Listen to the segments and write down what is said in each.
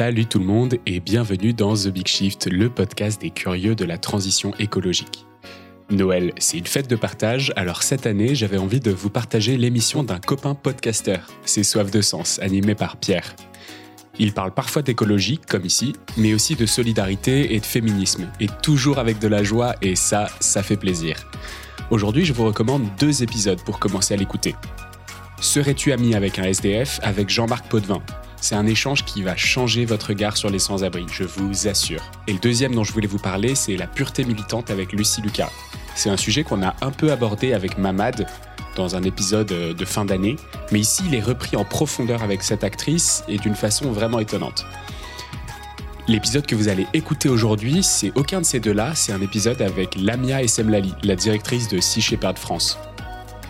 Salut tout le monde et bienvenue dans The Big Shift, le podcast des curieux de la transition écologique. Noël, c'est une fête de partage, alors cette année, j'avais envie de vous partager l'émission d'un copain podcaster, C'est Soif de Sens, animé par Pierre. Il parle parfois d'écologie, comme ici, mais aussi de solidarité et de féminisme, et toujours avec de la joie, et ça, ça fait plaisir. Aujourd'hui, je vous recommande deux épisodes pour commencer à l'écouter. Serais-tu ami avec un SDF avec Jean-Marc Potvin? C'est un échange qui va changer votre regard sur les sans-abri, je vous assure. Et le deuxième dont je voulais vous parler, c'est la pureté militante avec Lucie Lucas. C'est un sujet qu'on a un peu abordé avec Mamad dans un épisode euh, de fin d'année, mais ici il est repris en profondeur avec cette actrice et d'une façon vraiment étonnante. L'épisode que vous allez écouter aujourd'hui, c'est aucun de ces deux-là, c'est un épisode avec Lamia Essemlali, la directrice de Sea Shepherd France.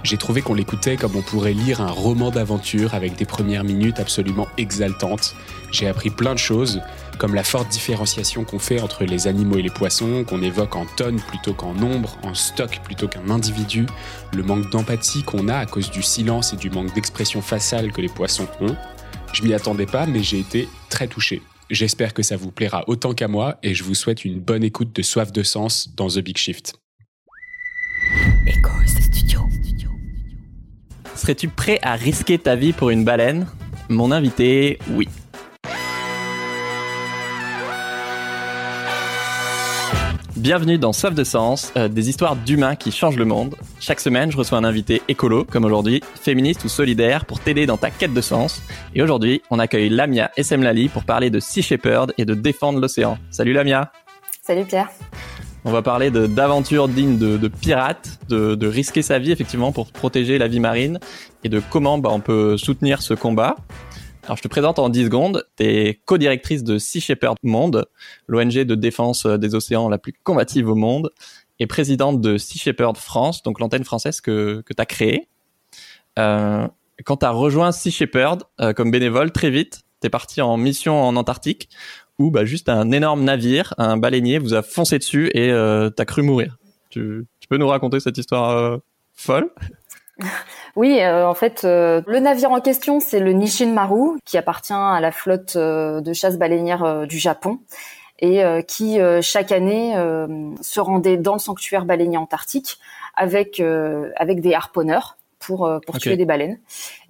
J'ai trouvé qu'on l'écoutait comme on pourrait lire un roman d'aventure avec des premières minutes absolument exaltantes. J'ai appris plein de choses, comme la forte différenciation qu'on fait entre les animaux et les poissons, qu'on évoque en tonnes plutôt qu'en nombre, en stock plutôt qu'un individu, le manque d'empathie qu'on a à cause du silence et du manque d'expression faciale que les poissons ont. Je m'y attendais pas, mais j'ai été très touché. J'espère que ça vous plaira autant qu'à moi et je vous souhaite une bonne écoute de Soif de Sens dans The Big Shift. Studio. Serais-tu prêt à risquer ta vie pour une baleine? Mon invité, oui. Bienvenue dans Soif de Sens, euh, des histoires d'humains qui changent le monde. Chaque semaine, je reçois un invité écolo, comme aujourd'hui, féministe ou solidaire, pour t'aider dans ta quête de sens. Et aujourd'hui, on accueille Lamia Essemlali pour parler de Sea Shepherd et de défendre l'océan. Salut Lamia Salut Pierre on va parler d'aventures dignes de, pirates, de, risquer sa vie effectivement pour protéger la vie marine et de comment bah, on peut soutenir ce combat. Alors je te présente en 10 secondes, tu es co-directrice de Sea Shepherd Monde, l'ONG de défense des océans la plus combative au monde, et présidente de Sea Shepherd France, donc l'antenne française que, que tu as créée. Euh, quand tu as rejoint Sea Shepherd euh, comme bénévole, très vite, tu es parti en mission en Antarctique où bah, juste un énorme navire, un baleinier, vous a foncé dessus et euh, t'as cru mourir. Tu, peux nous raconter cette histoire euh, folle? Oui, euh, en fait, le navire en question, c'est le Nishin Maru, qui appartient à la flotte de chasse baleinière du Japon et qui chaque année se rendait dans le sanctuaire baleinier antarctique avec avec des harponneurs pour euh, pour tuer des baleines.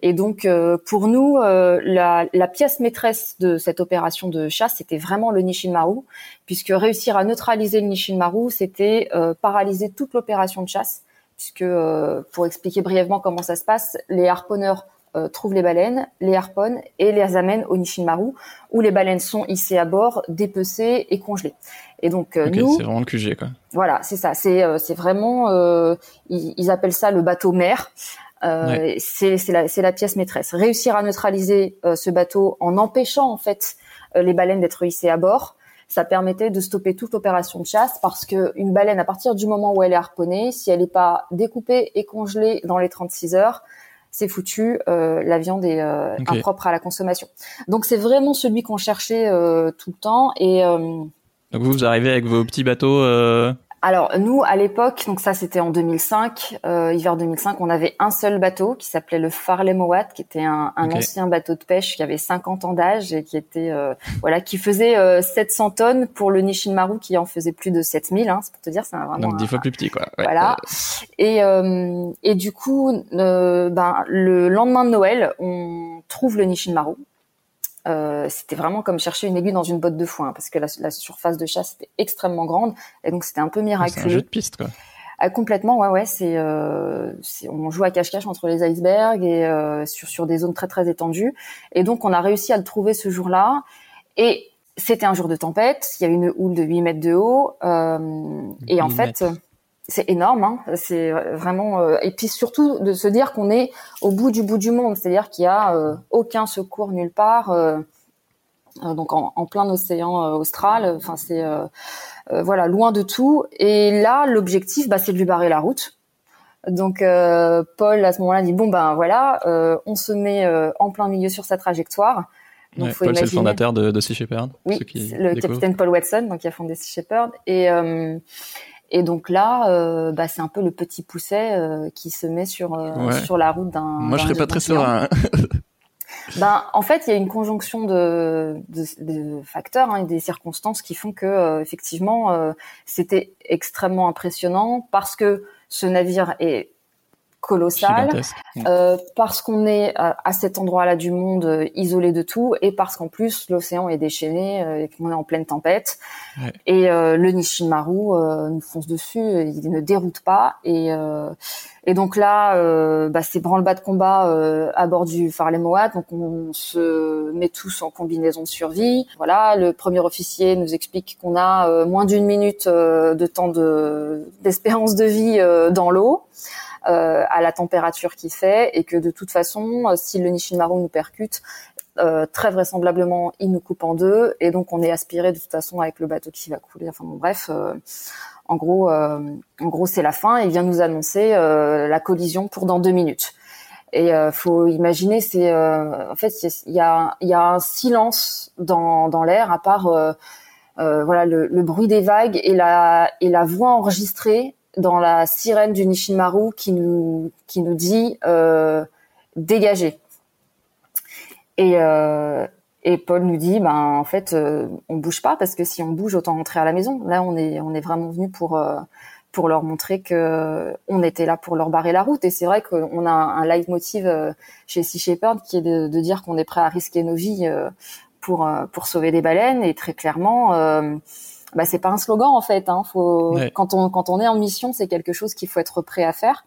Et donc euh, pour nous, euh, la, la, pièce maîtresse de cette opération de chasse, c'était vraiment le Nishinmaru, puisque réussir à neutraliser le Nishinmaru, c'était paralyser toute l'opération de chasse, puisque pour expliquer brièvement comment ça se passe, les harponneurs trouvent les baleines, les harponnent et les amènent au Nishinmaru, où les baleines sont hissées à bord, dépecées et congelées. Et donc nous, c'est vraiment le QG quoi. Voilà, c'est ça. C'est c'est vraiment ils, ils, appellent ça le bateau mère. Euh, c'est la, la, pièce maîtresse. Réussir à neutraliser euh, ce bateau en empêchant en fait euh, les baleines d'être hissées à bord, ça permettait de stopper toute opération de chasse parce que une baleine, à partir du moment où elle est harponnée, si elle n'est pas découpée et congelée dans les 36 heures, c'est foutu, la viande est impropre à la consommation. Donc c'est vraiment celui qu'on cherchait tout le temps. Et donc vous, vous arrivez avec vos petits bateaux alors nous, à l'époque, donc ça c'était en 2005, euh, hiver 2005, on avait un seul bateau qui s'appelait le Farley Mowat, qui était un, un ancien bateau de pêche qui avait 50 ans d'âge et qui était euh, voilà, qui faisait 700 euh, tonnes pour le Nishin Maru qui en faisait plus de 7000. Hein, c'est pour te dire, c'est vraiment donc dix fois plus petit quoi. Voilà. Et et du coup, ben le lendemain de Noël, on trouve le Nishin Maru euh, c'était vraiment comme chercher une aiguille dans une botte de foin parce que la, la surface de chasse était extrêmement grande et donc c'était un peu miraculeux. C'est un jeu de piste quoi. Ah, complètement, ouais, ouais. C'est, euh, on joue à cache-cache entre les icebergs et euh, sur sur des zones très très étendues. Et donc on a réussi à le trouver ce jour-là. Et c'était un jour de tempête. Il y a une houle de 8 mètres de haut. Euh, et en fait, c'est énorme. Hein. C'est vraiment. Euh, et puis surtout de se dire qu'on est au bout du bout du monde, c'est-à-dire qu'il y a euh, aucun secours nulle part. Euh, donc en, en, plein océan austral. Enfin c'est voilà loin de tout. Et là l'objectif, bah, c'est de lui barrer la route. Donc Paul à ce moment-là dit bon ben voilà, on se met en plein milieu sur sa trajectoire. Donc, Paul, c'est le fondateur de, de Sea Shepherd. Oui, le capitaine Paul Watson, donc qui a fondé Sea Shepherd. Et, et donc là, euh, bah, c'est un peu le petit pousset euh, qui se met sur euh, sur la route d'un. Moi, je serais pas très serein. Ben, en fait, il y a une conjonction de, de, de facteurs hein, et des circonstances qui font que, effectivement, c'était extrêmement impressionnant parce que ce navire est colossal, euh, parce qu'on est à, cet endroit-là du monde euh, isolé de tout, et parce qu'en plus l'océan est déchaîné euh, et qu'on est en pleine tempête. Ouais. Et le Nishimaru nous fonce dessus, il ne déroute pas. Et, et donc là, bah, c'est branle-bas de combat à bord du Farley Moat, donc on se met tous en combinaison de survie. Voilà, le premier officier nous explique qu'on a moins d'une minute de temps de d'espérance de vie dans l'eau. Euh, à la température qu'il fait et que de toute façon, euh, si le Nishimaru nous percute, euh, très vraisemblablement, il nous coupe en deux et donc on est aspiré de toute façon avec le bateau qui va couler. Enfin bon, bref, en gros, en gros, c'est la fin. Il vient nous annoncer la collision pour dans deux minutes. Et euh, faut imaginer, c'est en fait il y a, y a un silence dans, dans l'air à part voilà le, le, bruit des vagues et la et la voix enregistrée dans la sirène du Nishimaru qui nous qui nous dit euh, dégagez. Et euh, et Paul nous dit ben en fait euh, on bouge pas parce que si on bouge autant rentrer à la maison. Là on est on est vraiment venu pour euh, pour leur montrer que on était là pour leur barrer la route et c'est vrai qu'on a un, leitmotiv euh, chez Sea Shepherd qui est de, de dire qu'on est prêt à risquer nos vies pour pour sauver des baleines et très clairement bah c'est pas un slogan en fait. Hein. Faut quand on quand on est en mission, c'est quelque chose qu'il faut être prêt à faire.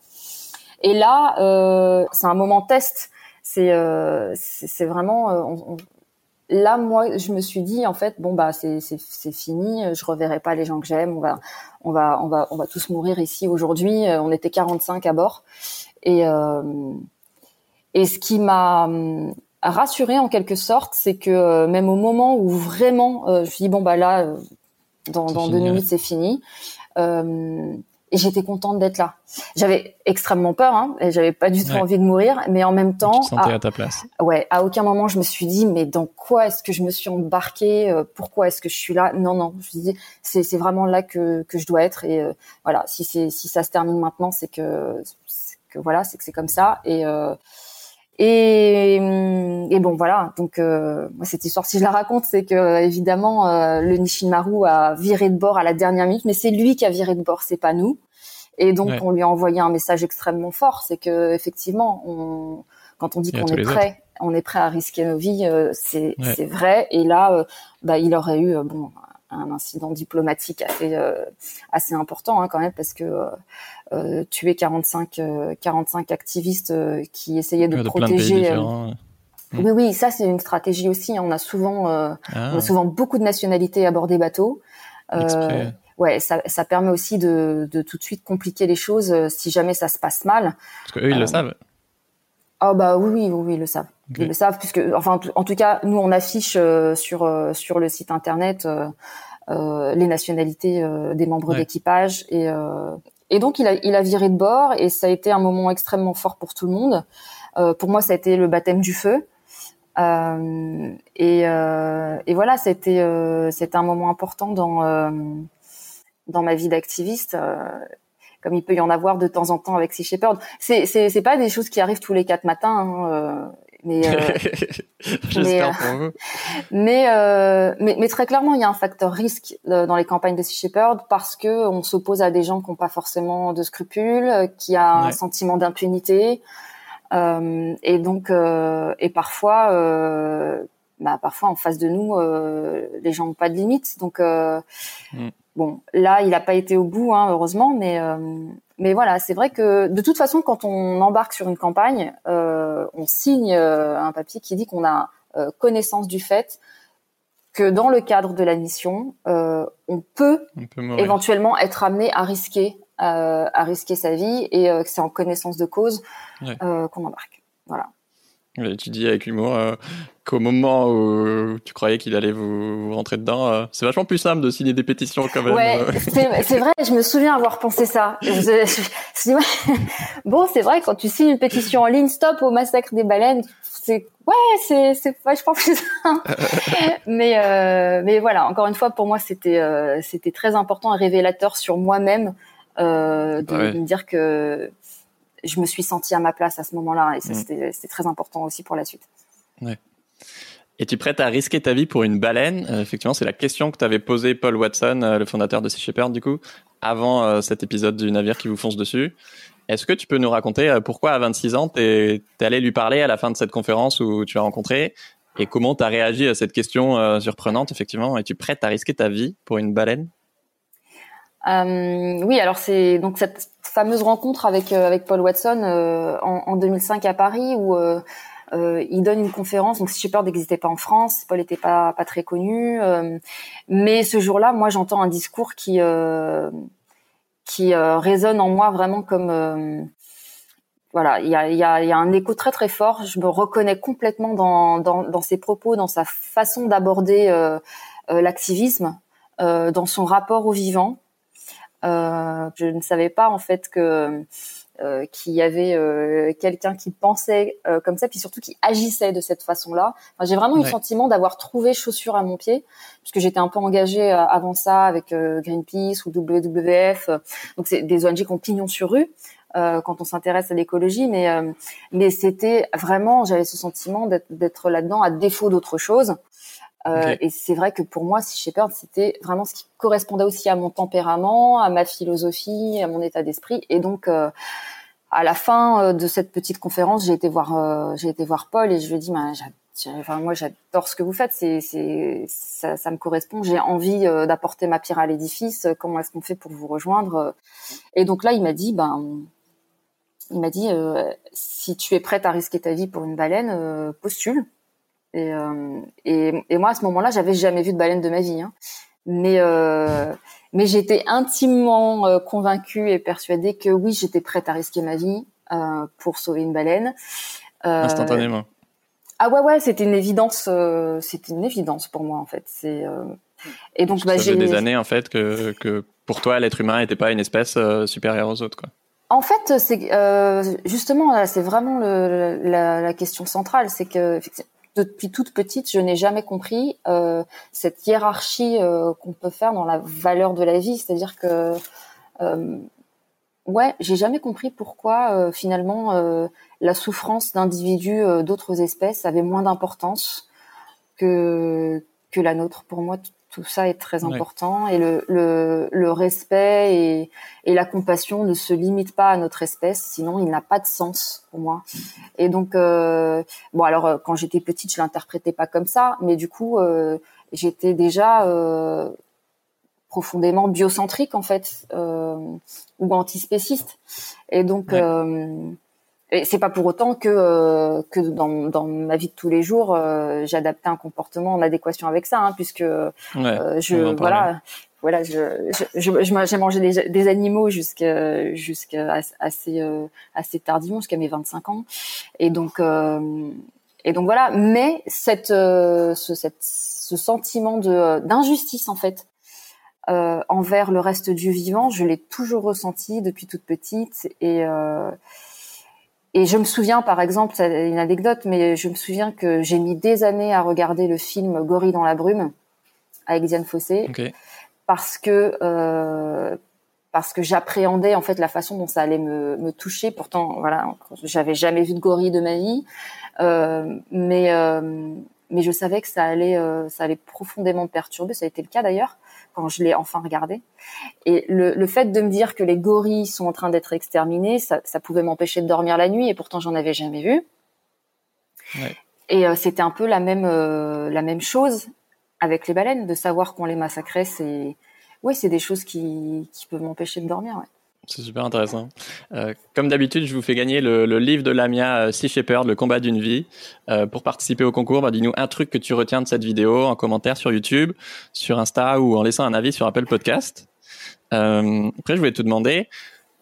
Et là, euh, c'est un moment test. C'est euh, c'est vraiment euh, on, là moi je me suis dit en fait bon bah c'est c'est fini. Je reverrai pas les gens que j'aime. On va on va on va on va tous mourir ici aujourd'hui. On était 45 à bord et et ce qui m'a hum, rassuré en quelque sorte, c'est que même au moment où vraiment, je me suis dit bon bah là, dans, dans deux minutes, c'est fini. Euh, et j'étais contente d'être là. J'avais extrêmement peur, hein, et j'avais pas du tout envie de mourir, mais en même temps, tu à, à, ta place. Ouais, à aucun moment je me suis dit, mais dans quoi est-ce que je me suis embarquée euh, Pourquoi est-ce que je suis là? Non, non, je me dis, c'est c'est vraiment là que que je dois être, et euh, voilà, si c'est si ça se termine maintenant, c'est que que voilà, c'est que c'est comme ça, et euh, et, et, bon voilà, donc euh, cette histoire, si je la raconte, c'est que évidemment euh, le Nishimaru a viré de bord à la dernière minute, mais c'est lui qui a viré de bord, c'est pas nous. Et donc on lui a envoyé un message extrêmement fort, c'est que effectivement, on, quand on dit qu'on est prêt, on est prêt à risquer nos vies, euh, c'est vrai. Et là, euh, bah, il aurait eu bon un incident diplomatique assez assez important hein, quand même parce que euh, tuer 45 45 euh, activistes euh, qui essayaient de, protéger. Oui, oui, ça c'est une stratégie aussi. On a souvent, ah. on a souvent beaucoup de nationalités à bord des bateaux. ouais, ça, ça permet aussi de, de tout de suite compliquer les choses si jamais ça se passe mal. Parce qu'eux, ils le savent. Ah bah oui, oui, oui, ils le savent. Ils le savent puisque, enfin, en tout cas, nous on affiche sur sur le site internet les nationalités des membres d'équipage et et donc il a, il a viré de bord et ça a été un moment extrêmement fort pour tout le monde. Euh, pour moi, ça a été le baptême du feu. Euh, et, euh, et, voilà, c'était euh, c'était un moment important dans euh, dans ma vie d'activiste, euh, comme il peut y en avoir de temps en temps avec Sea Shepherd. C'est c'est c'est pas des choses qui arrivent tous les quatre matins. Hein, mais, euh, mais, euh, mais, euh, mais, mais, très clairement, il y a un facteur risque dans les campagnes de Sea Shepherd parce que on s'oppose à des gens qui n'ont pas forcément de scrupules, qui a un sentiment d'impunité, et donc et parfois, bah, parfois en face de nous, les gens n'ont pas de limites. Donc mm. Bon, là, il n'a pas été au bout, hein, heureusement, mais mais voilà, c'est vrai que de toute façon, quand on embarque sur une campagne, euh, on signe euh, un papier qui dit qu'on a euh, connaissance du fait que dans le cadre de la mission, euh, on peut, éventuellement être amené à risquer, à risquer sa vie et que c'est en connaissance de cause qu'on embarque. Voilà. Tu dis avec humour euh, qu'au moment où tu croyais qu'il allait vous, rentrer dedans, euh, c'est vachement plus simple de signer des pétitions quand même. Ouais, c'est vrai, je me souviens avoir pensé ça. bon, c'est vrai, quand tu signes une pétition en ligne, stop au massacre des baleines, c'est ouais, c'est c'est vachement plus simple. mais euh, mais voilà, encore une fois, pour moi, c'était c'était très important et révélateur sur moi-même de, de me dire que je me suis sentie à ma place à ce moment-là et ça mm. c'était très important aussi pour la suite. Ouais. Es-tu prête à risquer ta vie pour une baleine? Euh, Effectivement, c'est la question que t'avais posée Paul Watson, euh, le fondateur de Sea Shepherd, du coup, avant euh, cet épisode du navire qui vous fonce dessus. Est-ce que tu peux nous raconter pourquoi à 26 ans t'es es allé lui parler à la fin de cette conférence où tu as rencontré et comment t'as réagi à cette question surprenante effectivement? Es-tu prête à risquer ta vie pour une baleine? Euh, oui, alors c'est donc cette fameuse rencontre avec avec Paul Watson en, en, 2005 à Paris où euh, il donne une conférence, donc Shepard n'existait pas en France, Paul n'était pas pas très connu, euh, mais ce jour-là, moi j'entends un discours qui euh, qui résonne en moi vraiment comme voilà, il y a, y, a, y a un écho très très fort. Je me reconnais complètement dans, dans, dans ses propos, dans sa façon d'aborder euh, l'activisme, euh, dans son rapport au vivant. Euh, je ne savais pas en fait que euh, qu'il y avait euh, quelqu'un qui pensait euh, comme ça, puis surtout qui agissait de cette façon-là. Enfin, j'ai vraiment eu le sentiment d'avoir trouvé chaussure à mon pied, puisque j'étais un peu engagée avant ça avec Greenpeace ou WWF. donc c'est des ONG qui ont pignon sur rue. quand on s'intéresse à l'écologie, mais mais c'était vraiment, j'avais ce sentiment d'être là-dedans à défaut d'autre chose. Euh, Et c'est vrai que pour moi, Sea Shepherd, c'était vraiment ce qui correspondait aussi à mon tempérament, à ma philosophie, à mon état d'esprit. Et donc, euh, à la fin euh, de cette petite conférence, j'ai été voir, j'ai été voir Paul et je lui ai dit, bah, enfin, moi, j'adore ce que vous faites. C'est, c'est, ça, ça me correspond. J'ai envie d'apporter ma pierre à l'édifice. Comment est-ce qu'on fait pour vous rejoindre? Et donc là, il m'a dit, ben, il m'a dit, si tu es prête à risquer ta vie pour une baleine, postule. Et, euh, et, et, moi, à ce moment-là, j'avais jamais vu de baleine de ma vie. Hein. Mais, euh, mais j'étais intimement euh, convaincue et persuadée que oui, j'étais prête à risquer ma vie pour sauver une baleine. Instantanément. Ah ouais, ouais, c'était une évidence. C'était une évidence pour moi, en fait. C'est et donc bah, j'ai des années en fait que, que pour toi, l'être humain n'était pas une espèce supérieure aux autres, quoi. En fait, c'est euh, justement c'est vraiment le, la, la, question centrale, c'est que depuis toute petite, je n'ai jamais compris euh, cette hiérarchie euh, qu'on peut faire dans la valeur de la vie. C'est-à-dire que, euh, ouais, j'ai jamais compris pourquoi finalement la souffrance d'individus d'autres espèces avait moins d'importance que la nôtre. Pour moi, tout ça est très important et le, le, le respect et, et, la compassion ne se limitent pas à notre espèce, sinon il n'a pas de sens pour moi. Et donc, euh, bon alors euh, quand j'étais petite, je l'interprétais pas comme ça, mais du coup, euh, j'étais déjà euh, profondément biocentrique en fait euh, ou antispéciste. Et donc, euh, et c'est pas pour autant que euh, que dans, dans ma vie de tous les jours, euh, j'adaptais un comportement en adéquation avec ça, hein, puisque euh, je voilà voilà je je, j'ai mangé des, des animaux jusqu'à jusqu'à assez assez tardivement jusqu'à mes 25 ans. Et donc et donc voilà. Mais cette ce cette, ce sentiment de d'injustice en fait euh, envers le reste du vivant, je l'ai toujours ressenti depuis toute petite. Et euh, et je me souviens, par exemple, c'est une anecdote, mais je me souviens que j'ai mis des années à regarder le film Gorille dans la brume avec Diane Fossé, parce que euh, parce que j'appréhendais en fait la façon dont ça allait me, me toucher. Pourtant, voilà, j'avais jamais vu de gorille de ma vie, euh, mais euh, mais je savais que ça allait euh, ça allait profondément me perturber. Ça a été le cas d'ailleurs quand je l'ai enfin regardé. Et le, le, fait de me dire que les gorilles sont en train d'être exterminés, ça, ça pouvait m'empêcher de dormir la nuit, et pourtant j'en avais jamais vu. Ouais. Et euh, c'était un peu la même euh, la même chose avec les baleines, de savoir qu'on les massacrait, c'est oui, c'est des choses qui, qui peuvent m'empêcher de dormir. Ouais. C'est super intéressant. Euh, comme d'habitude, je vous fais gagner le, livre de Lamia euh, Sea Shepherd, Le combat d'une vie. Euh, pour participer au concours, bah, dis-nous un truc que tu retiens de cette vidéo en commentaire sur YouTube, sur Insta ou en laissant un avis sur Apple Podcast. Après, je voulais te demander,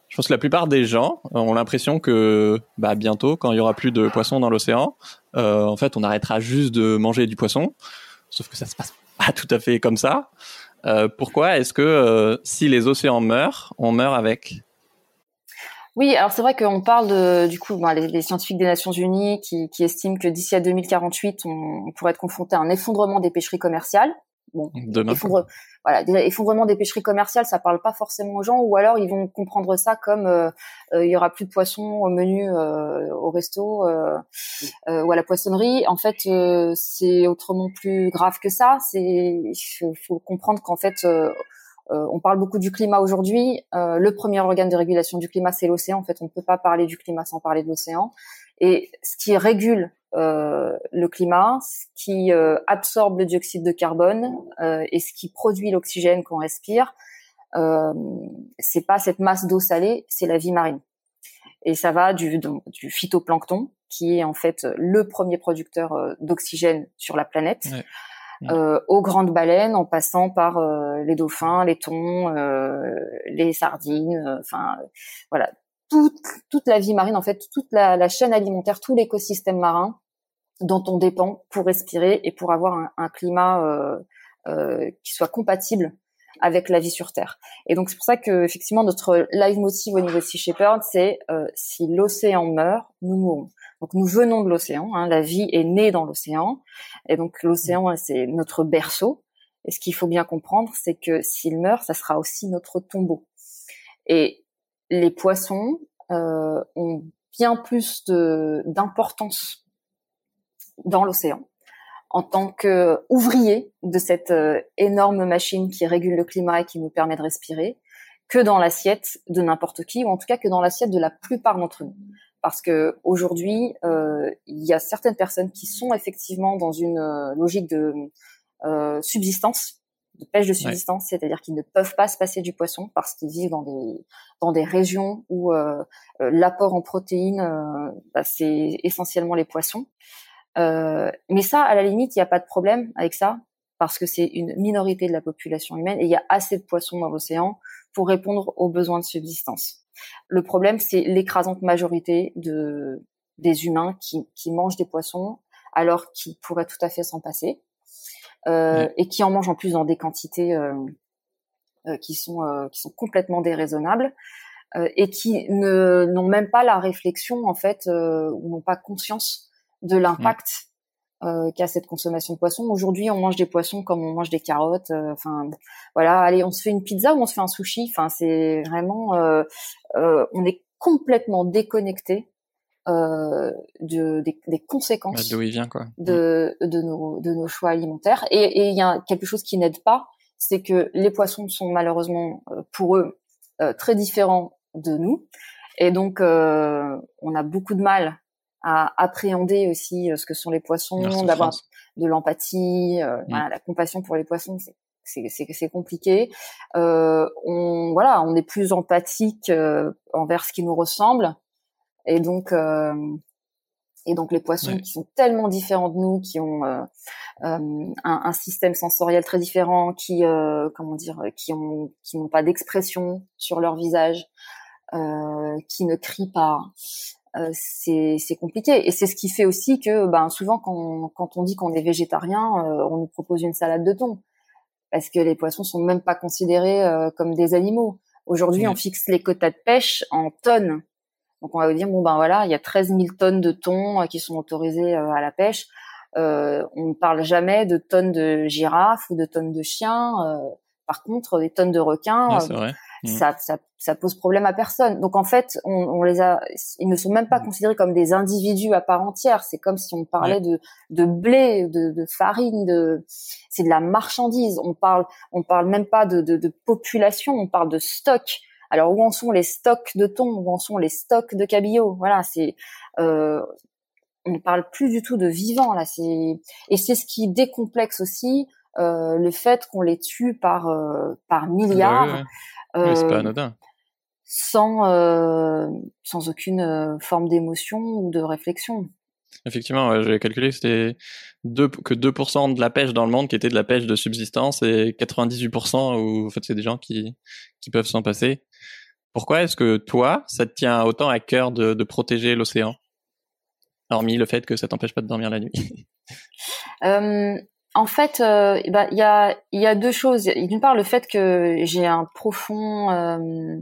je pense que la plupart des gens ont l'impression que bah, bientôt, quand il y aura plus de poissons dans l'océan, en fait, on arrêtera juste de manger du poisson. Sauf que ça se passe pas tout à fait comme ça. Euh, pourquoi est-ce que euh, si les océans meurent, on meurt avec? Oui, alors c'est vrai qu'on parle de, du coup, ben, les, scientifiques des Nations Unies qui, estiment que d'ici à 2048, on, on, pourrait être confronté à un effondrement des pêcheries commerciales. Bon, effondre, voilà, déjà, effondrement des pêcheries commerciales, ça parle pas forcément aux gens, ou alors ils vont comprendre ça comme euh, euh, il y aura plus de poissons au menu au resto ou à la poissonnerie. En fait, c'est autrement plus grave que ça. C'est il faut, comprendre qu'en fait on parle beaucoup du climat aujourd'hui. le premier organe de régulation du climat, c'est l'océan. En fait, on ne peut pas parler du climat sans parler de l'océan. Et ce qui régule euh, le climat, ce qui euh, absorbe le dioxyde de carbone euh, et ce qui produit l'oxygène qu'on respire, euh, c'est pas cette masse d'eau salée, c'est la vie marine. Et ça va du, du phytoplancton, qui est en fait le premier producteur euh, d'oxygène sur la planète, aux grandes baleines, en passant par les dauphins, les thons, les sardines, enfin voilà, toute, toute la vie marine, en fait, toute la, la chaîne alimentaire, tout l'écosystème marin dont on dépend pour respirer et pour avoir un, un climat euh, euh, qui soit compatible avec la vie sur Terre. Et donc c'est pour ça que effectivement notre live motive au niveau de Sea Shepherd, c'est euh, si l'océan meurt, nous mourrons. Donc nous venons de l'océan, hein, la vie est née dans l'océan, et donc l'océan c'est notre berceau. Et ce qu'il faut bien comprendre, c'est que s'il meurt, ça sera aussi notre tombeau. Et les poissons euh, ont bien plus d'importance dans l'océan en tant qu'ouvriers de cette euh, énorme machine qui régule le climat et qui nous permet de respirer, que dans l'assiette de n'importe qui, ou en tout cas que dans l'assiette de la plupart d'entre nous. Parce que aujourd'hui, euh, il y a certaines personnes qui sont effectivement dans une logique de subsistance de pêche de subsistance, c'est-à-dire qu'ils ne peuvent pas se passer du poisson parce qu'ils vivent dans des dans des régions où euh, euh, l'apport en protéines euh, bah, c'est essentiellement les poissons. mais ça, à la limite, il n'y a pas de problème avec ça parce que c'est une minorité de la population humaine et il y a assez de poissons dans l'océan pour répondre aux besoins de subsistance. Le problème, c'est l'écrasante majorité de des humains qui, qui mangent des poissons alors qu'ils pourraient tout à fait s'en passer euh, et qui en mangent en plus dans des quantités euh, euh, qui sont qui sont complètement déraisonnables et qui ne n'ont même pas la réflexion en fait ou n'ont pas conscience de l'impact euh, qu'a cette consommation de poissons. Aujourd'hui, on mange des poissons comme on mange des carottes. Enfin, voilà. Allez, on se fait une pizza ou on se fait un sushi. Enfin, c'est vraiment, euh, euh, on est complètement déconnecté euh, de, des, des conséquences il vient, quoi. de, de, nos, de nos choix alimentaires. Et il y a quelque chose qui n'aide pas, c'est que les poissons sont malheureusement euh, pour eux euh, très différents de nous. Et donc, euh, on a beaucoup de mal à appréhender aussi ce que sont les poissons, d'avoir de l'empathie, mm. voilà, la compassion pour les poissons, c'est c'est compliqué. Euh, on voilà, on est plus empathique envers ce qui nous ressemble, et donc, euh, et donc les poissons qui sont tellement différents de nous, qui ont euh, euh, un, un, système sensoriel très différent, qui euh, comment dire, qui ont qui n'ont pas d'expression sur leur visage, euh, qui ne crient pas. Euh, c'est compliqué et c'est ce qui fait aussi que ben souvent quand quand on dit qu'on est végétarien, on nous propose une salade de thon parce que les poissons sont même pas considérés comme des animaux. Aujourd'hui, on fixe les quotas de pêche en tonnes donc on va vous dire bon ben voilà, il y a 13 000 tonnes de thon euh, qui sont autorisées euh, à la pêche. Euh, on ne parle jamais de tonnes de girafes ou de tonnes de chiens. par contre, des tonnes de requins, mmh. ça, ça, ça, pose problème à personne. Donc en fait, on, on, les a, ils ne sont même pas mmh. considérés comme des individus à part entière. C'est comme si on parlait de, de blé, de, de farine, de, c'est de la marchandise. On parle, on parle même pas de, de, de population, on parle de stock. Alors où en sont les stocks de thon, où en sont les stocks de cabillaud? Voilà, c'est euh, on ne parle plus du tout de vivants là. C'est et c'est ce qui décomplexe aussi euh, le fait qu'on les tue par euh, par milliards. Euh, c'est pas anodin. Sans euh, sans aucune forme d'émotion ou de réflexion. Effectivement, j'ai calculé que c'était que 2% de la pêche dans le monde qui était de la pêche de subsistance et 98% où en fait c'est des gens qui qui peuvent s'en passer. Pourquoi est-ce que toi, ça te tient autant à cœur de, de protéger l'océan, hormis le fait que ça t'empêche pas de dormir la nuit euh, En fait, euh, bah, il y, a, y a deux choses. D'une part, le fait que j'ai un profond euh,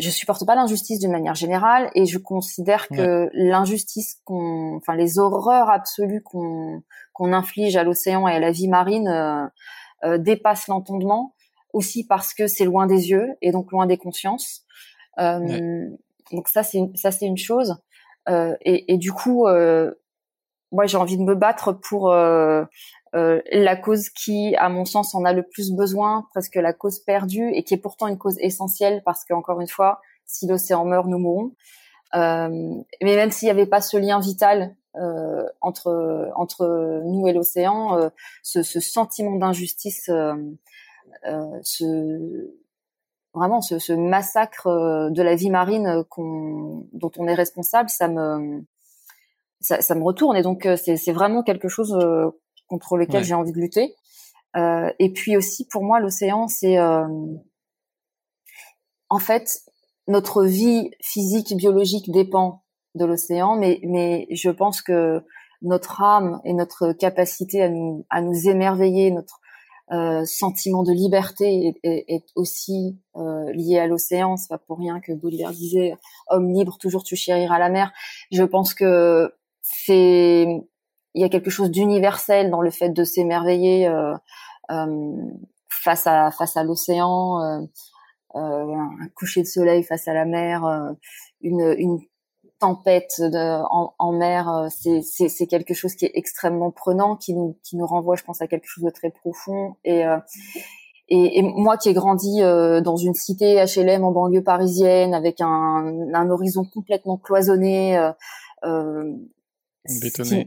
je supporte pas l'injustice d'une manière générale et je considère que l'injustice qu'on, enfin les horreurs absolues qu'on qu'on inflige à l'océan et à la vie marine, euh, dépasse l'entendement, aussi parce que c'est loin des yeux et donc loin des consciences. Donc ça c'est ça c'est une chose. Et, et, du coup, moi j'ai envie de me battre pour euh, la cause qui, à mon sens, en a le plus besoin, presque la cause perdue, et qui est pourtant une cause essentielle parce qu'encore une fois, si l'océan meurt, nous mourrons. Euh, mais même s'il n'y avait pas ce lien vital euh, entre entre nous et l'océan, euh, ce, ce, sentiment d'injustice, euh, ce vraiment ce, ce, massacre de la vie marine qu'on dont on est responsable, ça me ça, ça me retourne et donc c'est vraiment quelque chose contre lequel j'ai envie de lutter. Euh, et puis aussi, pour moi, l'océan, c'est euh, en fait notre vie physique, biologique dépend de l'océan, mais mais je pense que notre âme et notre capacité à nous à nous émerveiller, notre euh, sentiment de liberté est, est, aussi euh, lié à l'océan. C'est pas pour rien que Baudelaire disait "Homme libre, toujours tu chériras la mer". Je pense que c'est il y a quelque chose d'universel dans le fait de s'émerveiller euh, euh, face à face à l'océan, euh, euh un coucher de soleil face à la mer, une, une tempête de, en, en, mer, c'est, c'est, quelque chose qui est extrêmement prenant, qui nous qui nous renvoie, je pense, à quelque chose de très profond. Et et, et, moi qui ai grandi euh, dans une cité HLM en banlieue parisienne avec un, un horizon complètement cloisonné, euh, euh, bétonné,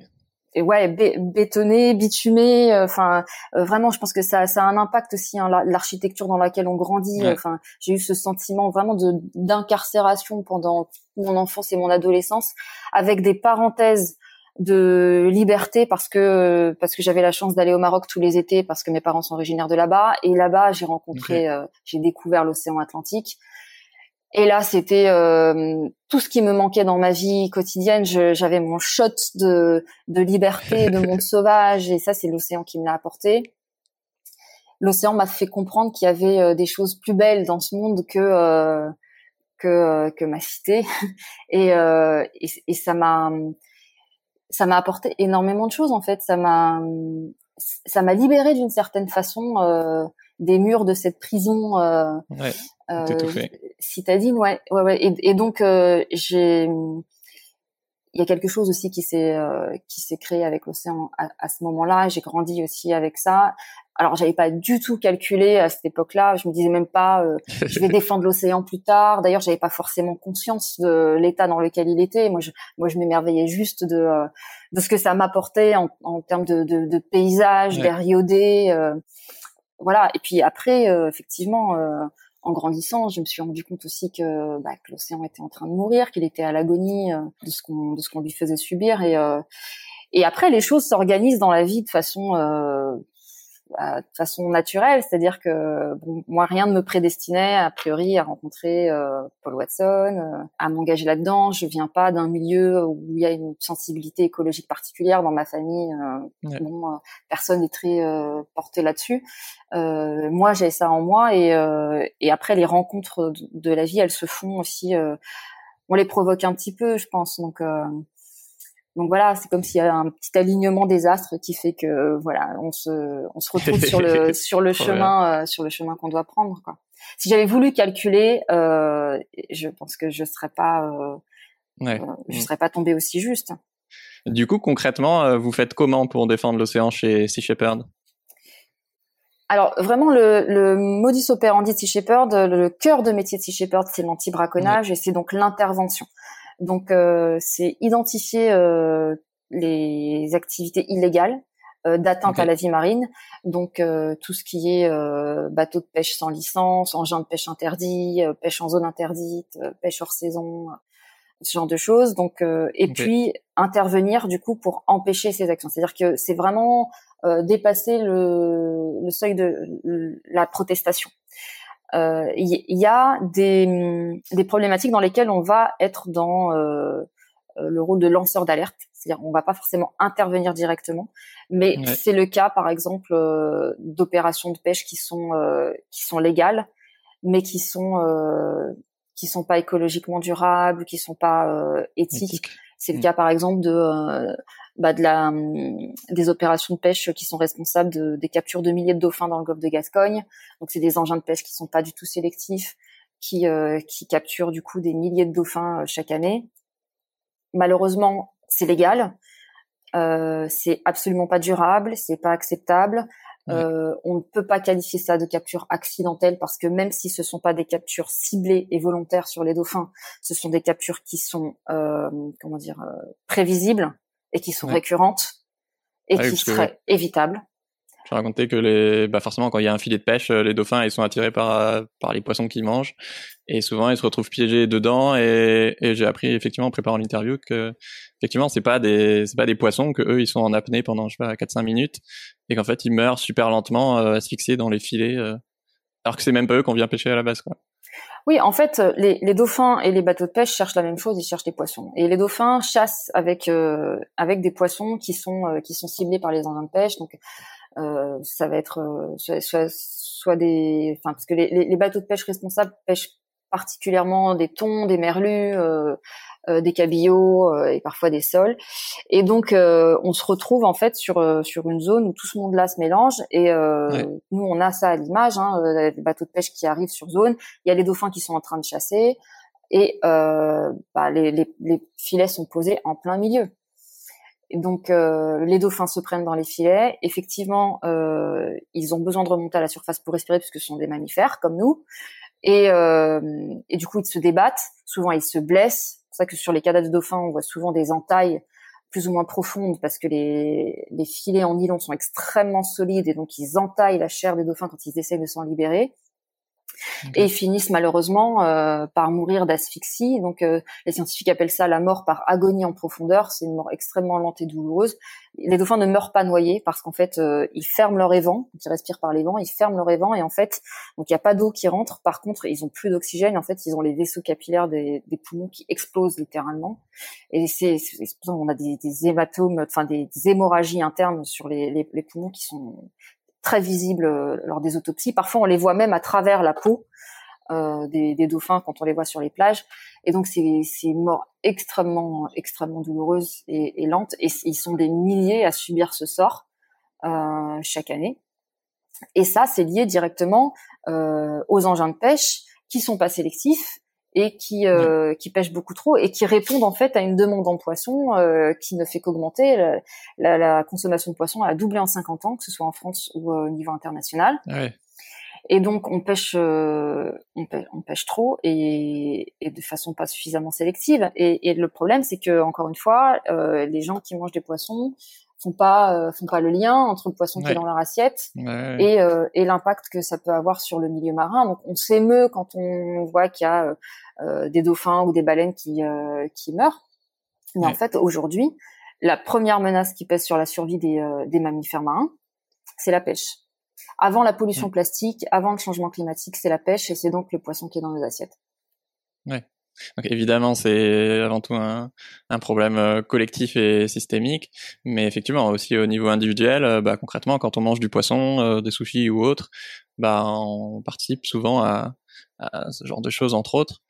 et ouais bétonné bitumé euh, enfin euh, vraiment je pense que ça, ça a un impact aussi hein, l'architecture dans laquelle on grandit. Enfin j'ai eu ce sentiment vraiment de d'incarcération pendant mon enfance et mon adolescence avec des parenthèses de liberté parce que parce que j'avais la chance d'aller au Maroc tous les étés parce que mes parents sont originaires de là-bas. Et là-bas j'ai rencontré euh, j'ai découvert l'océan Atlantique et là, c'était euh, tout ce qui me manquait dans ma vie quotidienne. J'avais mon shot de, de liberté, de monde sauvage, et ça, c'est l'océan qui me l'a apporté. L'océan m'a fait comprendre qu'il y avait euh, des choses plus belles dans ce monde que euh, que, que ma cité, et, et, et ça m'a ça m'a apporté énormément de choses en fait. Ça m'a ça m'a libéré d'une certaine façon des murs de cette prison euh, ouais, euh, citadine, ouais, ouais, ouais. Et, et donc euh, j'ai, il y a quelque chose aussi qui s'est euh, qui s'est créé avec l'océan à, à, ce moment-là. J'ai grandi aussi avec ça. Alors j'avais pas du tout calculé à cette époque-là. Je me disais même pas, euh, je vais défendre l'océan plus tard. D'ailleurs, j'avais pas forcément conscience de l'état dans lequel il était. Moi, je, moi, je m'émerveillais juste de euh, de ce que ça m'apportait en, en termes de, de, de paysage, ouais. d'air iodé voilà. Et puis après, euh, effectivement, euh, en grandissant, je me suis rendu compte aussi que, bah, l'océan était en train de mourir, qu'il était à l'agonie euh, de ce qu'on de ce qu'on lui faisait subir. Et et après, les choses s'organisent dans la vie de façon bah, de façon naturelle, c'est-à-dire que bon, moi rien ne me prédestinait a priori à rencontrer euh, Paul Watson, euh, à m'engager là-dedans. Je viens pas d'un milieu où il y a une sensibilité écologique particulière dans ma famille. Euh, ouais. Bon, euh, personne n'est très euh, porté là-dessus. moi, j'ai ça en moi et, et après les rencontres de, de, la vie, elles se font aussi. on les provoque un petit peu, je pense. Donc donc voilà, c'est comme s'il y avait un petit alignement des astres qui fait que voilà, on se on se retrouve sur le sur le chemin euh, sur le chemin qu'on doit prendre quoi. Si j'avais voulu calculer, euh, je pense que je serais pas euh, ouais. Euh, je serais pas tombé aussi juste. Du coup, concrètement, euh, vous faites comment pour défendre l'océan chez Sea Shepherd? Alors vraiment le, le, modus operandi de Sea Shepherd, le cœur de métier de Sea Shepherd, c'est l'anti-braconnage ouais. et c'est donc l'intervention. Donc euh, c'est identifier euh, les activités illégales euh, d'atteinte okay. à la vie marine, donc tout ce qui est bateau de pêche sans licence, engin de pêche interdit, pêche en zone interdite, pêche hors saison, ce genre de choses. Donc, euh, et okay. puis intervenir du coup pour empêcher ces actions. C'est-à-dire que c'est vraiment euh, dépasser le, le, seuil de la protestation il euh, y, y, a des, des, problématiques dans lesquelles on va être dans euh, euh le rôle de lanceur d'alerte, c'est-à-dire on va pas forcément intervenir directement, mais ouais. c'est le cas par exemple euh, d'opérations de pêche qui sont euh, qui sont légales, mais qui sont qui sont pas écologiquement durables, qui sont pas éthiques. Éthique. C'est le mm. cas par exemple de bah, de la des opérations de pêche qui sont responsables de, des captures de milliers de dauphins dans le golfe de Gascogne. Donc c'est des engins de pêche qui sont pas du tout sélectifs, qui qui capturent du coup des milliers de dauphins chaque année. Malheureusement, c'est légal. Euh, c'est absolument pas durable, c'est pas acceptable. Euh, on ne peut pas qualifier ça de capture accidentelle parce que même si ce sont pas des captures ciblées et volontaires sur les dauphins, ce sont des captures qui sont euh, comment dire euh, prévisibles et qui sont récurrentes et qui seraient évitables. Je racontais que les, bah forcément, quand il y a un filet de pêche, euh, les dauphins, ils sont attirés par, euh, par les poissons qu'ils mangent. Et souvent, ils se retrouvent piégés dedans. Et, et j'ai appris, effectivement, en préparant l'interview, que, effectivement, c'est pas des, c'est pas des poissons que eux, ils sont en apnée pendant, je sais pas, 4-5 minutes. Et qu'en fait, ils meurent super lentement, euh, asphyxiés dans les filets. Euh, alors que c'est même pas eux qu'on vient pêcher à la base, quoi. Oui, en fait, les, les, dauphins et les bateaux de pêche cherchent la même chose, ils cherchent des poissons. Et les dauphins chassent avec euh, avec des poissons qui sont qui sont ciblés par les engins de pêche. Donc euh, ça va être euh, soit, soit, des, enfin parce que les, les, bateaux de pêche responsables pêchent particulièrement des thons, des merlus, euh, euh des cabillots et parfois des sols. Et donc on se retrouve en fait sur sur une zone où tout ce monde-là se mélange. Et nous on a ça à l'image, hein, les bateaux de pêche qui arrivent sur zone. Il y a les dauphins qui sont en train de chasser et bah, les, les, les filets sont posés en plein milieu donc euh, les dauphins se prennent dans les filets. Effectivement, euh, ils ont besoin de remonter à la surface pour respirer puisque ce sont des mammifères comme nous. Et, euh, et du coup, ils se débattent. Souvent, ils se blessent. C'est pour ça que sur les cadavres de dauphins, on voit souvent des entailles plus ou moins profondes parce que les, les filets en nylon sont extrêmement solides et donc ils entaillent la chair des dauphins quand ils essaient de s'en libérer. Et ils finissent malheureusement euh, par mourir d'asphyxie. Donc euh, les scientifiques appellent ça la mort par agonie en profondeur. C'est une mort extrêmement lente et douloureuse. Les dauphins ne meurent pas noyés parce qu'en fait euh, ils ferment leur évent, ils respirent par les vents, ils ferment leur évent et en fait donc il n'y a pas d'eau qui rentre. Par contre ils ont plus d'oxygène. En fait ils ont les vaisseaux capillaires des, des poumons qui explosent littéralement. Et c'est on a des, hématomes, enfin des, des, hémorragies internes sur les, les poumons qui sont très visibles euh, lors des autopsies. Parfois, on les voit même à travers la peau euh, des, dauphins quand on les voit sur les plages. Et donc, c'est une mort extrêmement, extrêmement douloureuse et, lente. Et ils sont des milliers à subir ce sort euh, chaque année. Et ça, c'est lié directement aux engins de pêche qui sont pas sélectifs et qui euh, qui pêchent beaucoup trop et qui répondent en fait à une demande en poisson euh, qui ne fait qu'augmenter. La, la, consommation de poisson a doublé en 50 ans, que ce soit en France ou euh, au niveau international. Ouais. Et donc on pêche, euh, on pêche, on pêche trop et, et, de façon pas suffisamment sélective. Et, et le problème, c'est que encore une fois, euh, les gens qui mangent des poissons font pas euh, font pas le lien entre le poisson qui est dans leur assiette et, euh, et l'impact que ça peut avoir sur le milieu marin. Donc on s'émeut quand on voit qu'il y a euh, des dauphins ou des baleines qui qui meurent. Mais en fait aujourd'hui, la première menace qui pèse sur la survie des, des mammifères marins, c'est la pêche. Avant la pollution plastique, avant le changement climatique, c'est la pêche et c'est donc le poisson qui est dans nos assiettes. Ouais. Donc évidemment, c'est avant tout un, un, problème euh, collectif et systémique, mais effectivement aussi au niveau individuel, euh, bah, concrètement, quand on mange du poisson, euh, des sushis ou autre, bah, on participe souvent à, à, ce genre de choses, entre autres.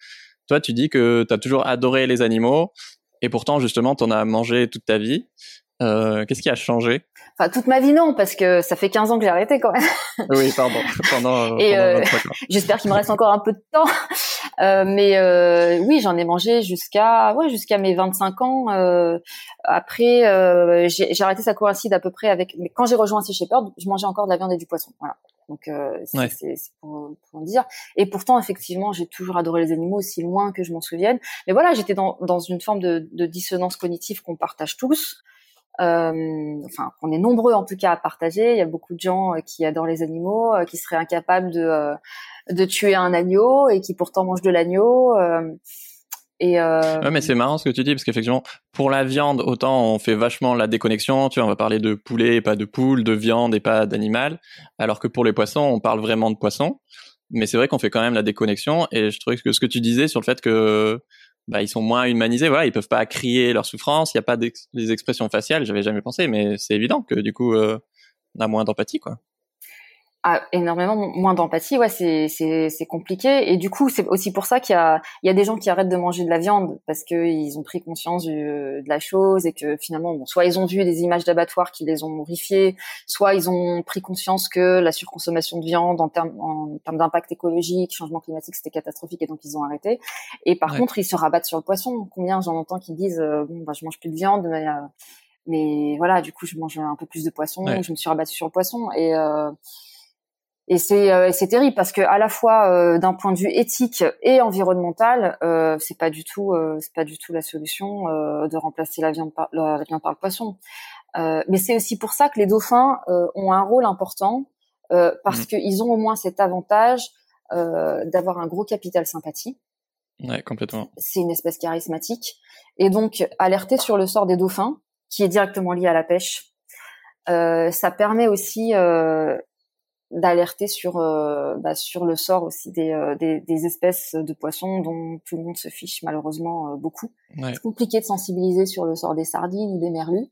Toi, tu dis que tu as toujours adoré les animaux, et pourtant, justement, tu en as mangé toute ta vie. Euh, Qu'est-ce qui a changé? Enfin, toute ma vie non, parce que ça fait 15 ans que j'ai arrêté quand même. oui, pardon. Pendant, et euh, j'espère qu'il me reste encore un peu de temps. Euh, mais euh, oui, j'en ai mangé jusqu'à ouais jusqu'à mes 25 ans. Euh, après, euh, j'ai arrêté. Ça coïncide à peu près avec. Mais quand j'ai rejoint Sea Shepherd, je mangeais encore de la viande et du poisson. Voilà. Donc c'est pour, pour dire. Et pourtant, effectivement, j'ai toujours adoré les animaux aussi loin que je m'en souvienne. Mais voilà, j'étais dans, dans une forme de, de dissonance cognitive qu'on partage tous. Euh, enfin, on est nombreux en tout cas à partager. Il y a beaucoup de gens qui adorent les animaux, qui seraient incapables de de tuer un agneau et qui pourtant mange de l'agneau. Euh, et euh... ouais, mais c'est marrant ce que tu dis parce qu'effectivement, pour la viande, autant on fait vachement la déconnexion. Tu vois, on va parler de poulet et pas de poule, de viande et pas d'animal, alors que pour les poissons, on parle vraiment de poissons. Mais c'est vrai qu'on fait quand même la déconnexion. Et je trouvais que ce que tu disais sur le fait que bah, ils sont moins humanisés, voilà, ils peuvent pas crier leur souffrance, il y a pas des expressions faciales, j'avais jamais pensé, mais c'est évident que du coup, euh, on a moins d'empathie, quoi. A énormément moins d'empathie, ouais, c'est c'est c'est compliqué. Et du coup, c'est aussi pour ça qu'il y a il y a des gens qui arrêtent de manger de la viande parce que ils ont pris conscience du, de la chose et que finalement, bon, soit ils ont vu des images d'abattoirs qui les ont horrifiés, soit ils ont pris conscience que la surconsommation de viande en termes en termes d'impact écologique, changement climatique, c'était catastrophique et donc ils ont arrêté. Et par contre, ils se rabattent sur le poisson. Combien j'en entends qui disent euh, bon, bah, je mange plus de viande, mais, euh, mais voilà, du coup, je mange un peu plus de poisson. Je me suis rabattue sur le poisson et euh, et c'est euh, c'est terrible parce que à la fois euh, d'un point de vue éthique et environnemental, euh, c'est pas du tout euh, c'est pas du tout la solution de remplacer la viande par la viande par le poisson. mais c'est aussi pour ça que les dauphins ont un rôle important parce mmh. qu'ils ont au moins cet avantage d'avoir un gros capital sympathie. Ouais, complètement. C'est une espèce charismatique et donc alerter sur le sort des dauphins, qui est directement lié à la pêche. ça permet aussi d'alerter sur euh, bah, sur le sort aussi des, euh, des, des, espèces de poissons dont tout le monde se fiche malheureusement euh, beaucoup. C'est compliqué de sensibiliser sur le sort des sardines ou des merlus.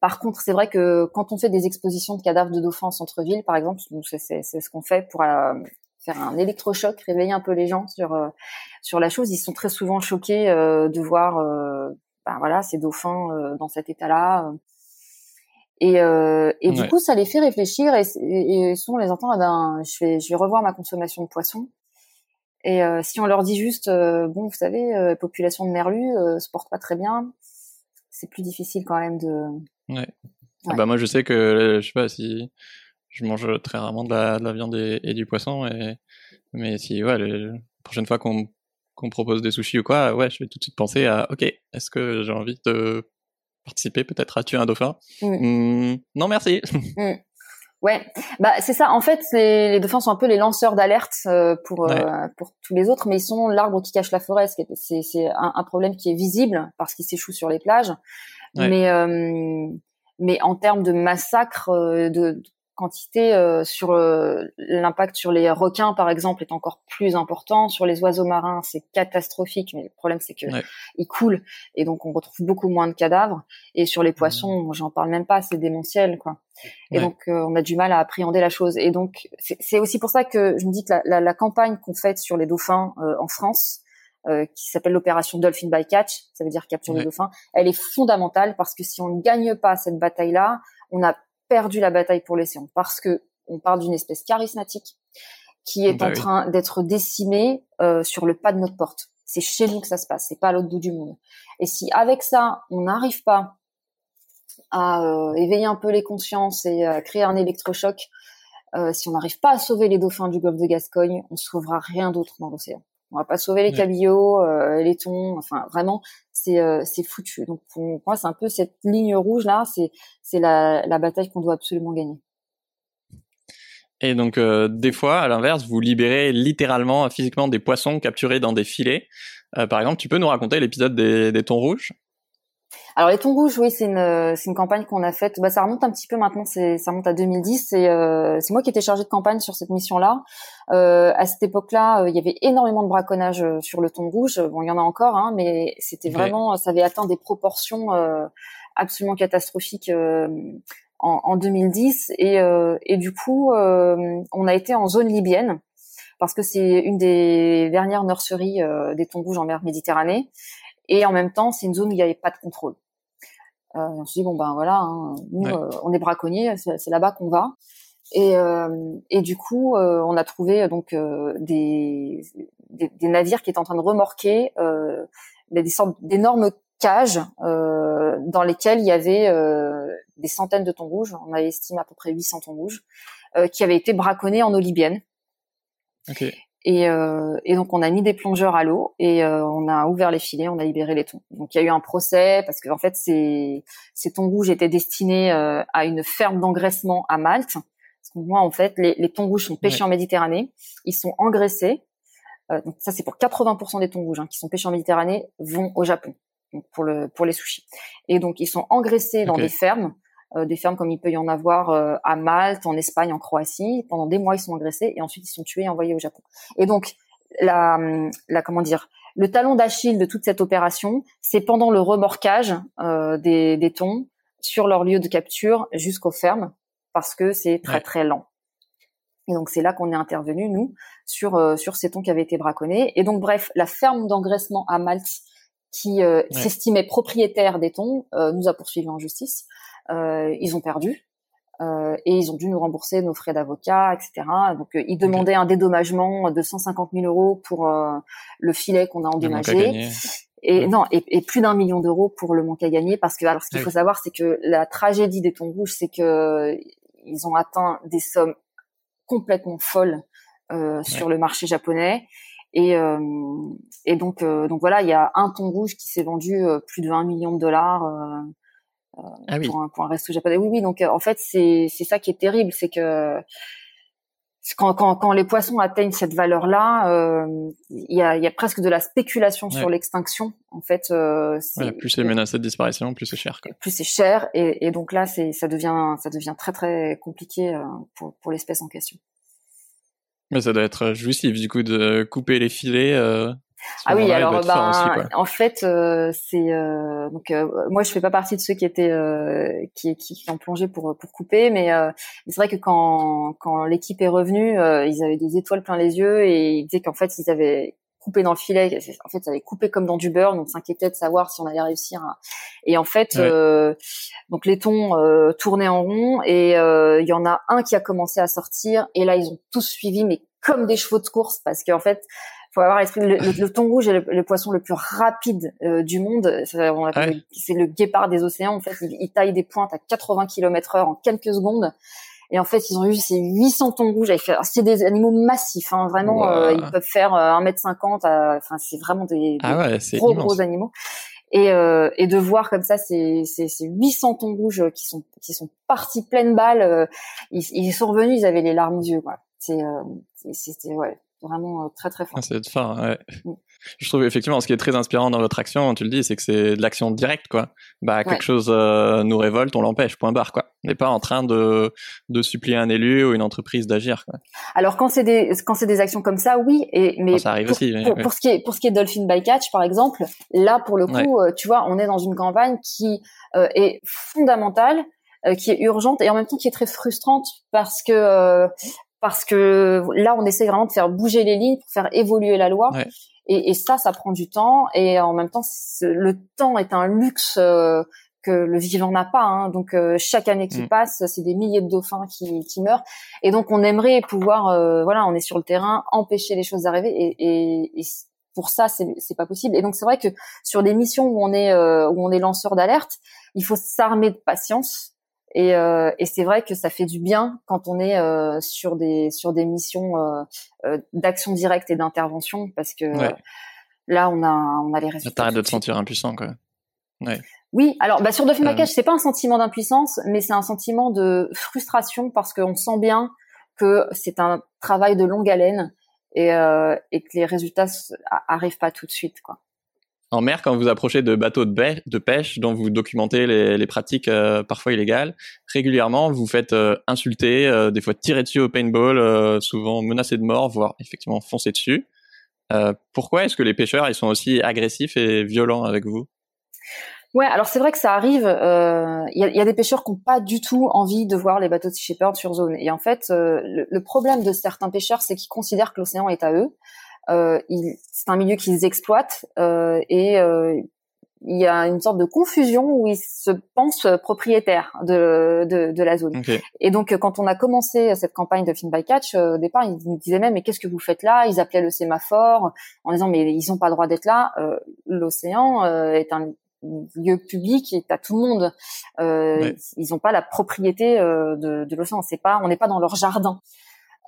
par contre, c'est vrai que quand on fait des expositions de cadavres de dauphins en centre-ville, par exemple, c'est ce qu'on fait pour faire un électrochoc, réveiller un peu les gens sur sur la chose. Ils sont très souvent choqués de voir, bah, voilà, ces dauphins dans cet état-là. Et, euh, et du coup, ça les fait réfléchir et, et, souvent on les entend, eh ben, je vais, je vais revoir ma consommation de poisson. Et euh, si on leur dit juste, euh, bon, vous savez, euh, population de merlus euh, se porte pas très bien, c'est plus difficile quand même de. Ouais. Ah bah moi, je sais que je sais pas si je mange très rarement de la, de la viande et, du poisson, et mais si ouais, la prochaine fois qu'on qu'on propose des sushis ou quoi, ouais, je vais tout de suite penser à, ok, est-ce que j'ai envie de participer peut-être à tuer un dauphin mmh, Non, merci. Mmh. Ouais, bah c'est ça. En fait, les, les, dauphins sont un peu les lanceurs d'alerte euh, pour euh, pour tous les autres, mais ils sont l'arbre qui cache la forêt. C'est c'est un, un, problème qui est visible parce qu'ils s'échouent sur les plages. Mais euh, mais en termes de massacre, de, quantité euh, sur euh, l'impact sur les requins par exemple est encore plus important. Sur les oiseaux marins c'est catastrophique mais le problème c'est que ils coulent et donc on retrouve beaucoup moins de cadavres. Et sur les poissons mmh. j'en parle même pas c'est démentiel quoi. Et donc euh, on a du mal à appréhender la chose. Et donc c'est aussi pour ça que je me dis que la, la, la campagne qu'on fait sur les dauphins en France qui s'appelle l'opération Dolphin by Catch, ça veut dire capture les dauphins, elle est fondamentale parce que si on ne gagne pas cette bataille-là, on a perdu la bataille pour l'océan parce que on parle d'une espèce charismatique qui est bah en train d'être décimée euh, sur le pas de notre porte. C'est chez nous que ça se passe, c'est pas à l'autre bout du monde. Et si avec ça, on n'arrive pas à euh, éveiller un peu les consciences et à créer un électrochoc, euh, si on n'arrive pas à sauver les dauphins du golfe de Gascogne, on sauvera rien d'autre dans l'océan. On va pas sauver les cabillots, euh, les thons, enfin vraiment, c'est euh, c'est foutu. Donc pour moi, c'est un peu cette ligne rouge là, c'est c'est la, la bataille qu'on doit absolument gagner. Et donc euh, des fois, à l'inverse, vous libérez littéralement, physiquement des poissons capturés dans des filets. par exemple, tu peux nous raconter l'épisode des, des thons rouges? Alors les thons rouges, oui, c'est une c'est une campagne qu'on a faite. Bah ça remonte un petit peu maintenant, c'est ça remonte à 2010. C'est euh, c'est moi qui étais chargée de campagne sur cette mission-là. Euh, à cette époque-là, euh, il y avait énormément de braconnage euh, sur le thon rouge. Bon, il y en a encore, hein, mais c'était vraiment, ça avait atteint des proportions euh, absolument catastrophiques. En, en, 2010 et, et du coup on a été en zone libyenne parce que c'est une des dernières nurseries des thons rouges en mer Méditerranée et en même temps, c'est une zone où il n'y avait pas de contrôle. Euh, on se dit bon ben voilà, hein, nous euh, on est braconniers, c'est là-bas qu'on va. Et, euh, et du coup, euh, on a trouvé donc des, des, des, navires qui étaient en train de remorquer des sortes d'énormes cages dans lesquelles il y avait des centaines de thons rouges. On avait estimé à peu près 800 thons rouges qui avaient été braconnés en eau libyenne. Okay. Et, euh, et, donc on a mis des plongeurs à l'eau et euh, on a ouvert les filets, on a libéré les thons. Donc il y a eu un procès parce que en fait ces, ces thons rouges étaient destinés euh, à une ferme d'engraissement à Malte. Parce que moi en fait les, les thons rouges sont pêchés en Méditerranée, ils sont engraissés. Euh, donc ça c'est pour 80% des thons rouges hein, qui sont pêchés en Méditerranée vont au Japon donc pour le pour les sushis. Et donc ils sont engraissés dans des fermes des fermes comme il peut y en avoir euh, à Malte, en Espagne, en Croatie. Pendant des mois, ils sont agressés et ensuite ils sont tués et envoyés au Japon. Et donc, la, la comment dire, le talon d'Achille de toute cette opération, c'est pendant le remorquage euh, des, des thons sur leur lieu de capture jusqu'aux fermes, parce que c'est très très lent. Et donc c'est là qu'on est intervenu nous sur sur ces thons qui avaient été braconnés. Et donc bref, la ferme d'engraissement à Malte qui s'estimait propriétaire des thons nous a poursuivis en justice. Ils ont perdu. Euh, et ils ont dû nous rembourser nos frais d'avocat, etc. Donc euh, ils demandaient un dédommagement de 150 000 euros pour euh, le filet qu'on a endommagé. Et non, et, et plus d'un million d'euros pour le manque à gagner, parce que alors ce qu'il faut savoir, c'est que la tragédie des thons rouges, c'est que ils ont atteint des sommes complètement folles sur le marché japonais. Et, et donc, donc voilà, il y a un thon rouge qui s'est vendu plus de 1 million de dollars ah pour, un, pour un resto japonais. Oui, oui. Donc euh, en fait, c'est c'est ça qui est terrible, c'est que quand, quand, quand les poissons atteignent cette valeur-là, euh, il y, a, y a presque de la spéculation sur l'extinction. En fait, euh, plus c'est menacé de disparition, plus c'est cher. Quoi. Plus c'est cher, et, et, donc là, c'est ça devient ça devient très très compliqué euh, pour, pour l'espèce en question. Mais ça doit être jouissif du coup de couper les filets. Euh, ah oui, alors bah, en fait, euh, c'est euh, donc euh, moi je fais pas partie de ceux qui étaient qui, qui, ont plongé pour pour couper, mais, c'est vrai que quand quand l'équipe est revenue, ils avaient des étoiles plein les yeux et ils disaient qu'en fait ils avaient coupé dans le filet, en fait ils avaient coupé comme dans du beurre, donc s'inquiétaient de savoir si on allait réussir. Et en fait, donc les thons tournaient en rond et il y en a un qui a commencé à sortir et là ils ont tous suivi mais comme des chevaux de course parce qu'en fait faut avoir l'esprit. Le, le, thon rouge est le, poisson le plus rapide euh, du monde. C'est le guépard des océans. En fait, il, taille des pointes à 80 km heure en quelques secondes. Et en fait, ils ont eu ces 800 thons rouges. C'est des animaux massifs, hein, vraiment. Euh, ils peuvent faire 1m50. Euh, enfin, c'est vraiment des, ah gros gros animaux. Et, euh, et de voir comme ça ces, ces, ces 800 thons rouges qui sont qui sont partis pleines balles, ils, ils, sont revenus, ils avaient les larmes aux yeux. Quoi. C'est c'était ouais vraiment euh, très très fort. Ah, c'est fin, ouais. Mm. Je trouve effectivement ce qui est très inspirant dans votre action, tu le dis, c'est que c'est de l'action directe, quoi. Bah quelque chose euh, nous révolte, on l'empêche, point barre, quoi. On n'est pas en train de de supplier un élu ou une entreprise d'agir. Quoi. Alors quand c'est des quand c'est des actions comme ça, oui, et mais ça arrive pour, aussi. Pour, ce qui est pour ce qui est Dolphin by Catch, par exemple, là pour le coup, euh, tu vois, on est dans une campagne qui est fondamentale qui est urgente et en même temps qui est très frustrante parce que parce que là, on essaie vraiment de faire bouger les lignes pour faire évoluer la loi. Et, et, ça, ça prend du temps. Et en même temps, le temps est un luxe euh, que le vivant n'a pas. Hein. Donc euh, chaque année qui mm. passe, c'est des milliers de dauphins qui, qui, meurent. Et donc on aimerait pouvoir, euh, voilà, on est sur le terrain, empêcher les choses d'arriver. Et, et, et, pour ça, c'est pas possible. Et donc c'est vrai que sur des missions où on est où on est lanceur d'alerte, il faut s'armer de patience et, euh, et c'est vrai que ça fait du bien quand on est euh, sur des sur des missions euh, euh d'action directe et d'intervention parce que là on a on a les résultats. T'arrêtes de te sentir impuissant quoi. Ouais. Oui, alors bah, sur Dolphin Maquage, c'est pas un sentiment d'impuissance, mais c'est un sentiment de frustration parce qu'on sent bien que c'est un travail de longue haleine et, et que les résultats arrivent pas tout de suite quoi en mer, quand vous approchez de bateaux de, pêche dont vous documentez les, pratiques euh, parfois illégales, régulièrement vous faites euh, insulter, euh, des fois tirer dessus au paintball, souvent menacé de mort, voire effectivement foncer dessus. pourquoi est-ce que les pêcheurs ils sont aussi agressifs et violents avec vous? Ouais, alors c'est vrai que ça arrive. Il y, a, des pêcheurs qui n'ont pas du tout envie de voir les bateaux de Sea Shepherd sur zone. Et en fait, le, problème de certains pêcheurs, c'est qu'ils considèrent que l'océan est à eux. Euh, c'est un milieu qu'ils exploitent euh, et euh, il y a une sorte de confusion où ils se pensent propriétaires de, de, de la zone. Et donc, quand on a commencé cette campagne de Fin by Catch, au départ, ils nous disaient même, mais qu'est-ce que vous faites là? Ils appelaient le sémaphore en disant, mais ils n'ont pas le droit d'être là. Euh, L'océan euh, est un lieu public et à tout le monde. Euh, Ils n'ont pas la propriété de, de l'océan. C'est pas, on n'est pas dans leur jardin.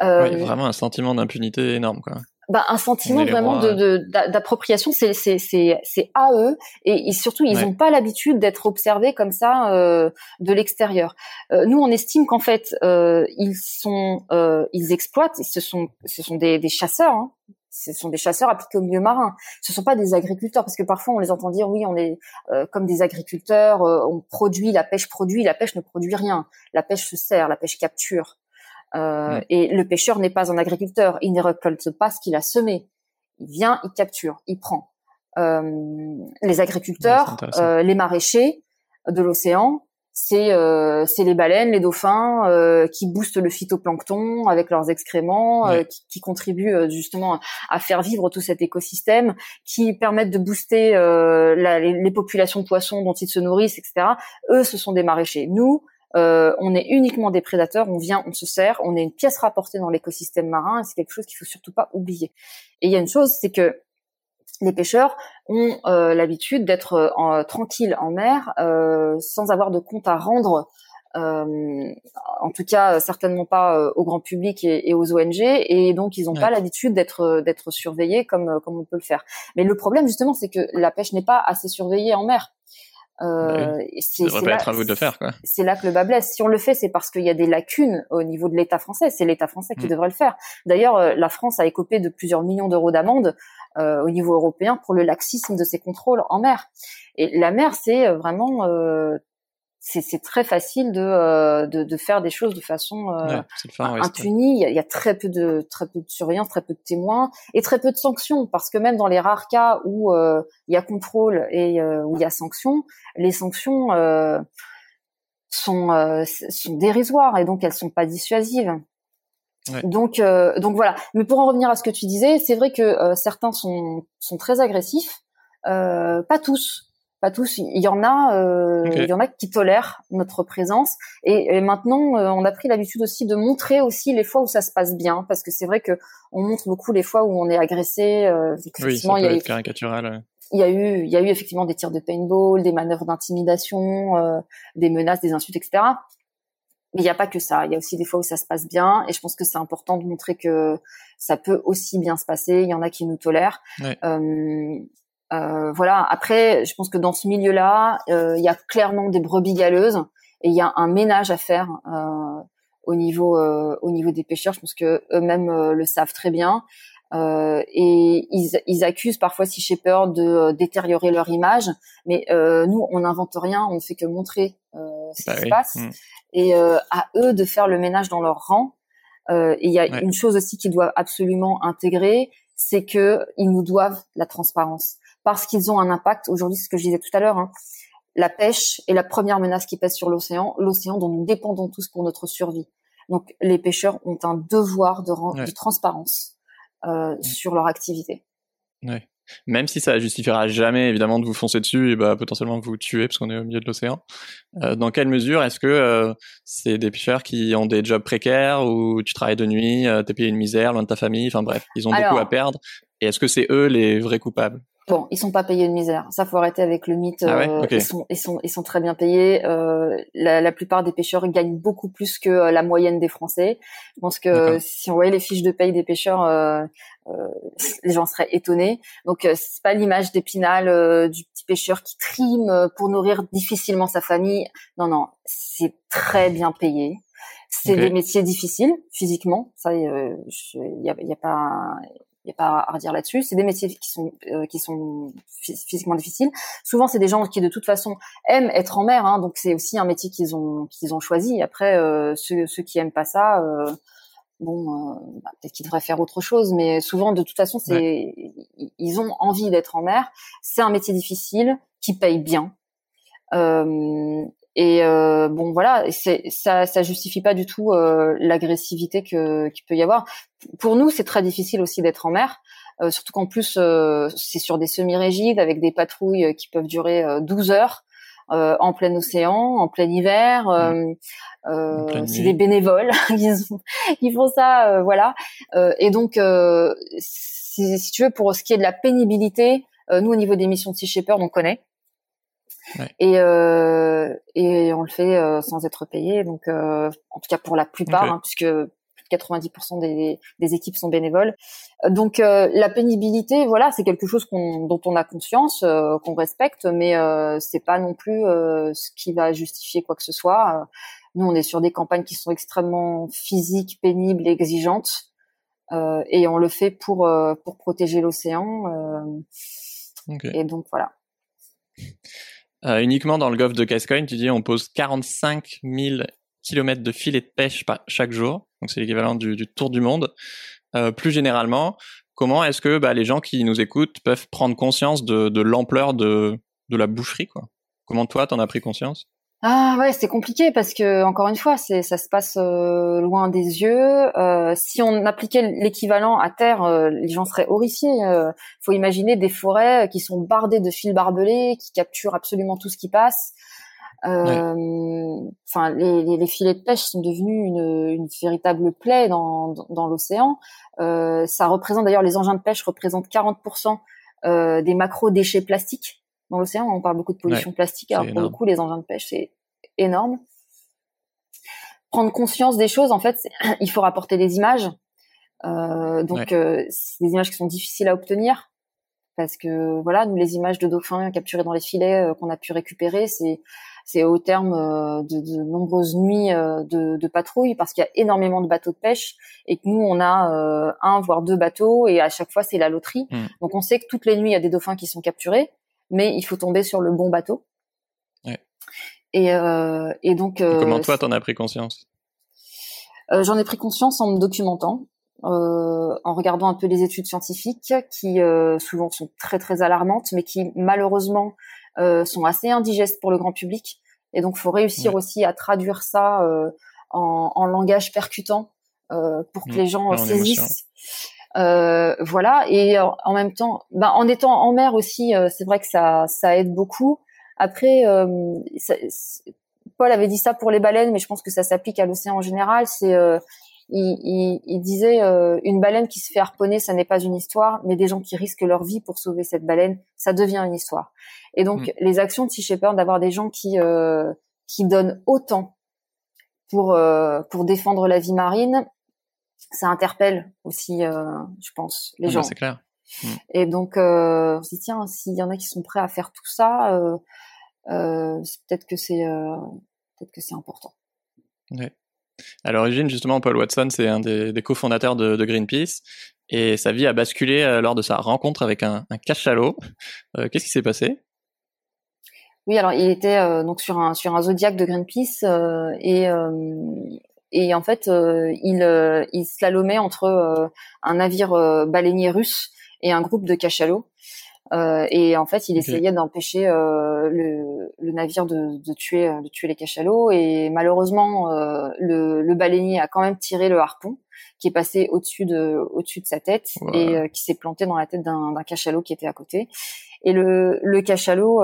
Euh, il y a vraiment un sentiment d'impunité énorme, quoi bah, un sentiment vraiment de d'appropriation, c'est c'est c'est c'est à eux et, surtout ils n'ont pas l'habitude d'être observés comme ça euh, de l'extérieur. Euh, nous on estime qu'en fait euh, ils sont euh, ils exploitent, ce sont ce sont des, des chasseurs. Hein. Ce sont des chasseurs appliqués au milieu marin. Ce sont pas des agriculteurs parce que parfois on les entend dire oui on est euh, comme des agriculteurs, on produit, la pêche produit, la pêche ne produit rien. La pêche se sert, la pêche capture. Euh, et le pêcheur n'est pas un agriculteur, il ne récolte pas ce qu'il a semé. Il vient, il capture, il prend. Euh, les agriculteurs, euh, les maraîchers de l'océan, c'est euh, les baleines, les dauphins euh, qui boostent le phytoplancton avec leurs excréments, euh, qui, qui, contribuent justement à faire vivre tout cet écosystème, qui permettent de booster la, les, les, populations de poissons dont ils se nourrissent, etc. Eux, ce sont des maraîchers. Nous, on est uniquement des prédateurs. On vient, on se sert, on est une pièce rapportée dans l'écosystème marin. Et c'est quelque chose qu'il faut surtout pas oublier. Et il y a une chose, c'est que les pêcheurs ont euh, l'habitude d'être euh, tranquilles en mer euh, sans avoir de compte à rendre en tout cas certainement pas au grand public et, aux ONG et donc ils n'ont pas l'habitude d'être d'être surveillés comme comme on peut le faire. Mais le problème justement c'est que la pêche n'est pas assez surveillée en mer. Euh, c'est pas être à vous de faire quoi. C'est là que le bas blesse. Si on le fait, c'est parce qu'il y a des lacunes au niveau de l'État français. C'est l'État français qui mm. devrait le faire. D'ailleurs, la France a écopé de plusieurs millions d'euros d'amende euh, au niveau européen pour le laxisme de ces contrôles en mer. Et la mer, c'est euh, vraiment euh, c'est très facile de, de, de, faire des choses de façon euh, impunie. Il y, a, très peu de très peu de surveillance, très peu de témoins et très peu de sanctions parce que même dans les rares cas où il y a contrôle et où il y a sanctions, les sanctions sont sont dérisoires et donc elles sont pas dissuasives. Donc, euh, donc voilà. Mais pour en revenir à ce que tu disais, c'est vrai que euh, certains sont, sont très agressifs. Euh, pas tous, pas tous. Il y en a, euh, il y en a qui tolèrent notre présence. Et, maintenant, on a pris l'habitude aussi de montrer aussi les fois où ça se passe bien, parce que c'est vrai que on montre beaucoup les fois où on est agressé. oui, ça peut il y a être caricatural. Il y a eu, il y a eu effectivement des tirs de paintball, des manœuvres d'intimidation, des menaces, des insultes, etc. Mais il n'y a pas que ça. Il y a aussi des fois où ça se passe bien. Et je pense que c'est important de montrer que ça peut aussi bien se passer. Il y en a qui nous tolèrent. Euh, euh, voilà. Après, je pense que dans ce milieu-là, euh, il y a clairement des brebis galeuses et il y a un ménage à faire euh, au niveau euh, au niveau des pêcheurs. Je pense que eux-mêmes euh, le savent très bien. et ils, ils, accusent parfois Sea Shepherd de détériorer leur image, mais nous, on n'invente rien, on ne fait que montrer ce bah qui se passe. Mm et euh, à eux de faire le ménage dans leur rang. Euh, et il y a une chose aussi qu'ils doivent absolument intégrer, c'est que ils nous doivent la transparence parce qu'ils ont un impact. Aujourd'hui, ce que je disais tout à l'heure, hein, la pêche est la première menace qui pèse sur l'océan, l'océan dont nous dépendons tous pour notre survie. Donc, les pêcheurs ont un devoir de, de transparence euh, sur leur activité. Ouais même si ça justifiera jamais évidemment de vous foncer dessus et bah potentiellement vous tuer parce qu'on est au milieu de l'océan. Euh, dans quelle mesure est-ce que euh, c'est des pêcheurs qui ont des jobs précaires ou tu travailles de nuit, euh, t'es payé une misère loin de ta famille, enfin bref, ils ont beaucoup à perdre. Et est-ce que c'est eux les vrais coupables? Bon, ils sont pas payés une misère. Ça faut arrêter avec le mythe. Ah euh, ils sont, ils sont, ils sont très bien payés. Euh, la, la, plupart des pêcheurs gagnent beaucoup plus que euh, la moyenne des Français. Je pense que si on voyait les fiches de paye des pêcheurs, euh, euh les gens seraient étonnés. Donc c'est pas l'image d'épinal du petit pêcheur qui trime pour nourrir difficilement sa famille. Non, non, c'est très bien payé. C'est des métiers difficiles physiquement. Ça, il y a, y a pas il n'y a pas à redire là-dessus. C'est des métiers qui sont euh, qui sont physiquement difficiles. Souvent, c'est des gens qui de toute façon aiment être en mer, hein, donc c'est aussi un métier qu'ils ont qu'ils ont choisi. Après, euh, ceux, ceux qui aiment pas ça, euh, bon, bah, peut-être qu'ils devraient faire autre chose. Mais souvent, de toute façon, c'est ils ont envie d'être en mer. C'est un métier difficile qui paye bien. Et euh, bon, voilà, ça, ça justifie pas du tout euh, l'agressivité que qu'il peut y avoir. Pour nous, c'est très difficile aussi d'être en mer, euh, surtout qu'en plus euh, c'est sur des semi-rigides avec des patrouilles qui peuvent durer 12 heures en plein océan, en plein hiver. c'est des bénévoles qui, font ça, voilà. et donc, si, si, tu veux, pour ce qui est de la pénibilité, nous au niveau des missions de Sea Shepherd, on connaît. Et, euh, et on le fait euh, sans être payé. Donc, euh, en tout cas pour la plupart, hein, puisque 90% des, des, équipes sont bénévoles. Donc euh, la pénibilité, voilà, c'est quelque chose dont on a conscience, euh, qu'on respecte, mais euh, c'est pas non plus ce qui va justifier quoi que ce soit. Nous, on est sur des campagnes qui sont extrêmement physiques, pénibles, exigeantes, et on le fait pour pour protéger l'océan. Et donc voilà. Euh, uniquement dans le golfe de Gascogne, tu dis on pose 45 000 kilomètres de filets de pêche chaque jour, donc c'est l'équivalent du, du, tour du monde. Euh, plus généralement, comment est-ce que bah, les gens qui nous écoutent peuvent prendre conscience de, de l'ampleur de, de la boucherie quoi? Comment toi, t'en as pris conscience? Ah ouais, c'est compliqué parce que encore une fois, c'est ça se passe euh, loin des yeux. Euh, si on appliquait l'équivalent à terre, euh, les gens seraient horrifiés. Faut imaginer des forêts qui sont bardées de fils barbelés, qui capturent absolument tout ce qui passe. Enfin, les, les, les, filets de pêche sont devenus une, une véritable plaie dans, dans, l'océan. ça représente d'ailleurs les engins de pêche représentent 40% des macro déchets plastiques dans l'océan. On parle beaucoup de pollution plastique. Alors pour le coup, les engins de pêche, c'est énorme. Prendre conscience des choses, en fait, il faut rapporter des images. Euh, donc, euh, c'est des images qui sont difficiles à obtenir parce que voilà, nous les images de dauphins capturés dans les filets euh, qu'on a pu récupérer, c'est c'est au terme de, de, nombreuses nuits de, de patrouille parce qu'il y a énormément de bateaux de pêche et que nous on a un voire deux bateaux et à chaque fois c'est la loterie. Hmm. Donc on sait que toutes les nuits il y a des dauphins qui sont capturés mais il faut tomber sur le bon bateau. Ouais. Et, euh, et donc. Euh, comment toi, t'en as pris conscience? Euh, J'en ai pris conscience en me documentant, en regardant un peu les études scientifiques qui souvent sont très très alarmantes, mais qui malheureusement sont assez indigestes pour le grand public. Et donc, faut réussir aussi à traduire ça en, en, langage percutant pour que mmh. les gens saisissent. Euh, voilà. Et en même temps, ben, en étant en mer aussi, euh, c'est vrai que ça, ça aide beaucoup. Après, euh, Paul avait dit ça pour les baleines, mais je pense que ça s'applique à l'océan en général. C'est il, il, il, disait une baleine qui se fait harponner, ça n'est pas une histoire, mais des gens qui risquent leur vie pour sauver cette baleine, ça devient une histoire. Et donc mm. les actions de Sea Shepherd, d'avoir des gens qui qui donnent autant pour pour défendre la vie marine, ça interpelle aussi, euh, je pense, les ah bah, gens. C'est clair. Mm. Et donc, euh, on se dit tiens, s'il y en a qui sont prêts à faire tout ça, euh, euh peut-être que c'est euh, peut-être que c'est important. Ouais. À l'origine, justement, Paul Watson, c'est un des, des cofondateurs de, de, Greenpeace, et sa vie a basculé lors de sa rencontre avec un, un cachalot. Qu'est-ce qui s'est passé? Oui, alors il était donc sur un sur un zodiaque de Greenpeace et et en fait euh, il, euh, il slalomait entre euh, un navire baleinier russe et un groupe de cachalots. et en fait, il essayait d'empêcher le, le, navire de, de, tuer, de tuer les cachalots. Et malheureusement, le, le, baleinier a quand même tiré le harpon, qui est passé au-dessus de, au-dessus de sa tête et qui s'est planté dans la tête d'un, d'un cachalot qui était à côté. Et le, le cachalot,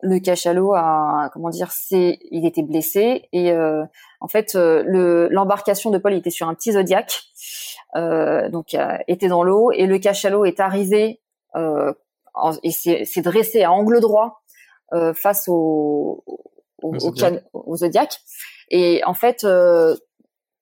le cachalot a comment dire c'est il était blessé et euh, en fait euh, le l'embarcation de Paul était sur un petit zodiaque euh, donc était dans l'eau et le cachalot est arrivé et s'est dressé à angle droit face au au, au, zodiaque. et en fait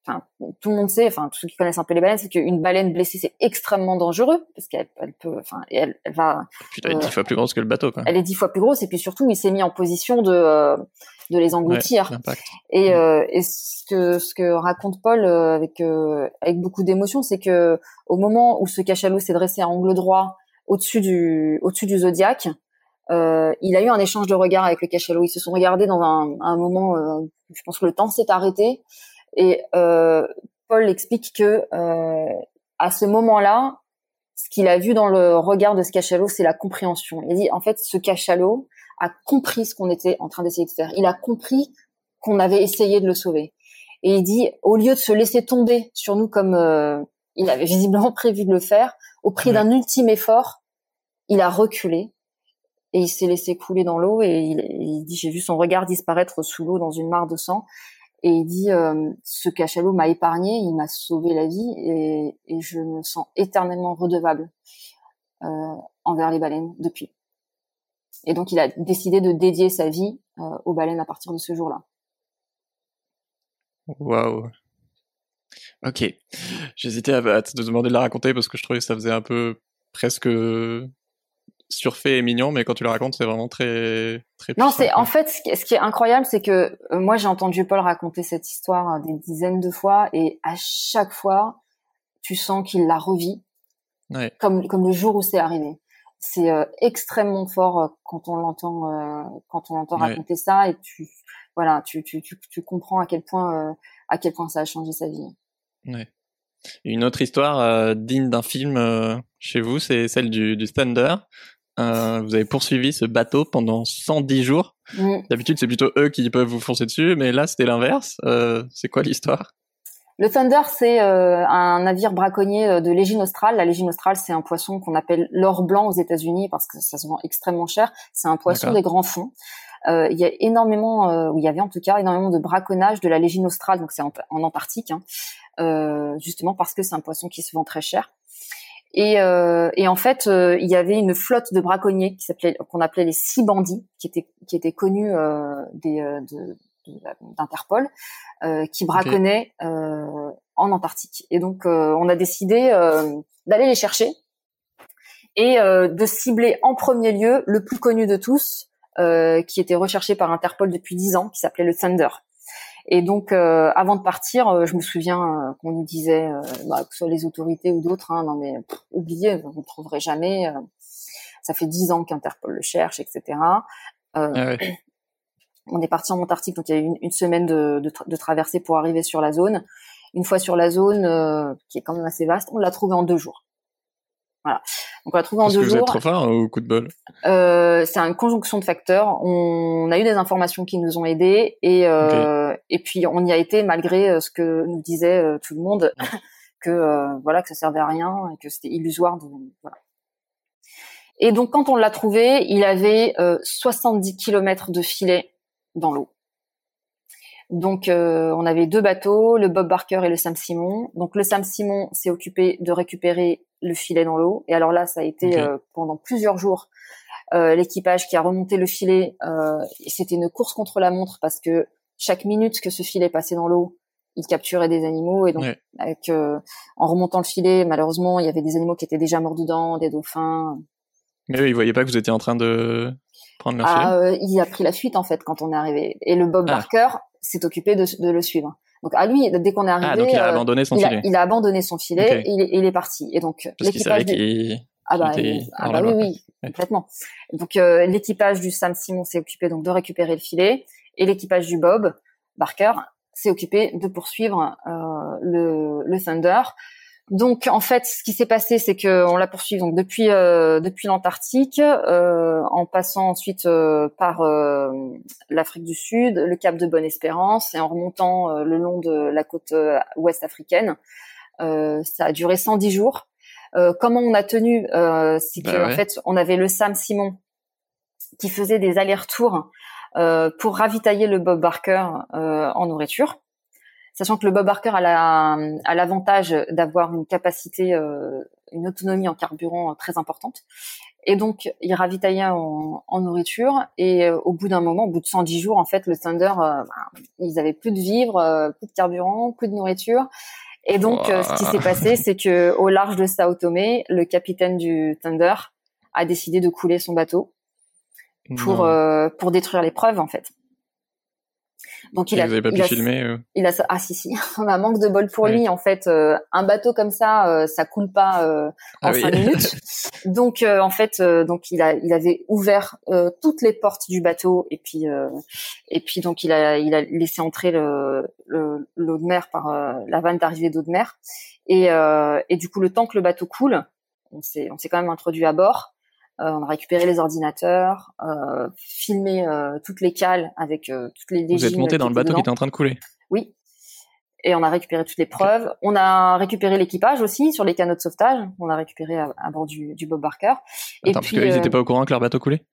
enfin tout le monde sait, enfin tous ceux qui connaissent un peu les baleines, c'est qu'une baleine blessée c'est extrêmement dangereux parce qu'elle elle peut, enfin elle, elle va. Putain, elle est dix euh, fois plus grosse que le bateau quoi. Elle est dix fois plus grosse et puis surtout il s'est mis en position de euh, de les engloutir. et, mm. euh, et ce que ce que raconte Paul euh, avec avec beaucoup d'émotion, c'est que au moment où ce cachalot s'est dressé à angle droit au-dessus du au-dessus du zodiaque, euh, il a eu un échange de regards avec le cachalot. Ils se sont regardés dans un, un moment, euh, je pense que le temps s'est arrêté et euh, Paul explique que euh, à ce moment-là, ce qu'il a vu dans le regard de ce cachalot, c'est la compréhension. Il dit en fait, ce cachalot a compris ce qu'on était en train d'essayer de faire. Il a compris qu'on avait essayé de le sauver. Et il dit, au lieu de se laisser tomber sur nous comme euh, il avait visiblement prévu de le faire, au prix d'un ultime effort, il a reculé et il s'est laissé couler dans l'eau et il, il dit, j'ai vu son regard disparaître sous l'eau dans une mare de sang et il dit euh, ce cachalot m'a épargné, il m'a sauvé la vie et, je me sens éternellement redevable euh, envers les baleines depuis. Et donc il a décidé de dédier sa vie euh, aux baleines à partir de ce jour-là. Waouh. Ok. J'hésitais à, te demander de la raconter parce que je trouvais que ça faisait un peu presque surfait et mignon, mais quand tu le racontes, c'est vraiment très très. Non, c'est en fait ce qui est incroyable, c'est que euh, moi j'ai entendu Paul raconter cette histoire des dizaines de fois, et à chaque fois, tu sens qu'il la revit, ouais. comme comme le jour où c'est arrivé. C'est euh, extrêmement fort euh, quand on l'entend quand on l'entend raconter ça, et tu voilà, tu tu tu, tu comprends à quel point à quel point ça a changé sa vie. Ouais. Une autre histoire digne d'un film chez vous, c'est celle du, du Thunder. Euh, vous avez poursuivi ce bateau pendant 110 jours. D'habitude, c'est plutôt eux qui peuvent vous foncer dessus, mais là, c'était l'inverse. Euh, c'est quoi l'histoire? Le Thunder, c'est euh, un navire braconnier de l'Égine australe. La Légine australe, c'est un poisson qu'on appelle l'or blanc aux États-Unis parce que ça se vend extrêmement cher. C'est un poisson des grands fonds. Il y a énormément, ou il y avait en tout cas énormément de braconnage de la Légine australe, donc c'est en, Antarctique, hein, justement parce que c'est un poisson qui se vend très cher. Et, euh, et, en fait, euh, il y avait une flotte de braconniers qui s'appelait, qu'on appelait les six bandits, qui étaient qui étaient connus euh, des euh, d'Interpol, euh, qui braconnaient en Antarctique. Et donc, on a décidé d'aller les chercher et de cibler en premier lieu le plus connu de tous, qui était recherché par Interpol depuis dix ans, qui s'appelait le Thunder. Et donc, euh, avant de partir, euh, je me souviens euh, qu'on nous disait, bah, que ce soit les autorités ou d'autres, hein, non mais oubliez, vous ne trouverez jamais. ça fait dix ans qu'Interpol le cherche, etc. Ah on est parti en Antarctique, donc il y a eu une, semaine de, de, de, traversée pour arriver sur la zone. Une fois sur la zone, qui est quand même assez vaste, on l'a trouvé en deux jours. Voilà. Donc on l'a trouvé en deux que jours. Vous êtes trop fort ou coup de bol euh, C'est une conjonction de facteurs. On a eu des informations qui nous ont aidés et euh, et puis on y a été malgré euh, ce que nous disait euh, tout le monde que euh, voilà que ça servait à rien et que c'était illusoire. De, voilà. Et donc quand on l'a trouvé, il avait 70 km de filet dans l'eau. Donc, euh, on avait deux bateaux, le Bob Barker et le Sam Simon. Donc, le Sam Simon s'est occupé de récupérer le filet dans l'eau. Et alors là, ça a été euh, pendant plusieurs jours euh, l'équipage qui a remonté le filet. C'était une course contre la montre parce que chaque minute que ce filet passait dans l'eau, il capturait des animaux. Et donc, avec, en remontant le filet, malheureusement, il y avait des animaux qui étaient déjà morts dedans, des dauphins. Mais eux, ils voyaient pas que vous étiez en train de prendre le ah, filet? il a pris la fuite en fait quand on est arrivé. Et le Bob ah. Barker, s'est occupé de, de, le suivre. Donc à lui, dès qu'on est arrivé, ah, donc il a euh, abandonné son il filet. A, il a abandonné son filet et, il est, il est, parti. Et donc l'équipage du... ah bah, ah bah oui, oui, complètement. Donc euh, l'équipage du Sam Simon s'est occupé donc de récupérer le filet et l'équipage du Bob Barker s'est occupé de poursuivre euh, le, le Thunder donc en fait, ce qui s'est passé, c'est que on l'a poursuivi donc depuis euh, depuis l'Antarctique, euh, en passant ensuite euh, par l'Afrique du Sud, le Cap de Bonne-Espérance et en remontant le long de la côte ouest africaine. ça a duré 110 jours. comment on a tenu C'est bah qu'en fait, on avait le Sam Simon qui faisait des allers-retours pour ravitailler le Bob Barker en nourriture sachant que le Bob Barker a l'avantage d'avoir une capacité, euh, une autonomie en carburant très importante. Et donc, il ravitaillait en, en nourriture. Et euh, au bout d'un moment, au bout de 110 jours, en fait, le Thunder, euh, bah, ils avaient plus de vivres, plus de carburant, plus de nourriture. Et donc, ce qui s'est passé, c'est que au large de Sao Tomé, le capitaine du Thunder a décidé de couler son bateau pour pour détruire les preuves, en fait. Donc il a, vous avez pas pu filmer euh Il a ah si si, on a manque de bol pour lui en fait. Euh, un bateau comme ça, euh, ça coule pas en ah cinq minutes. Donc en fait, donc il a, il avait ouvert toutes les portes du bateau et puis et puis donc il a, il a laissé entrer le l'eau de mer par la vanne d'arrivée d'eau de mer et et du coup le temps que le bateau coule, on s'est on s'est quand même introduit à bord. Euh, on a récupéré les ordinateurs, euh, filmé euh, toutes les cales avec toutes les Vous êtes monté dans le bateau qui était en train de couler. Oui. Et on a récupéré toutes les preuves. On a récupéré l'équipage aussi sur les canaux de sauvetage. On a récupéré à, bord du, Bob Barker. et parce qu'ils n'étaient pas au courant que leur bateau coulait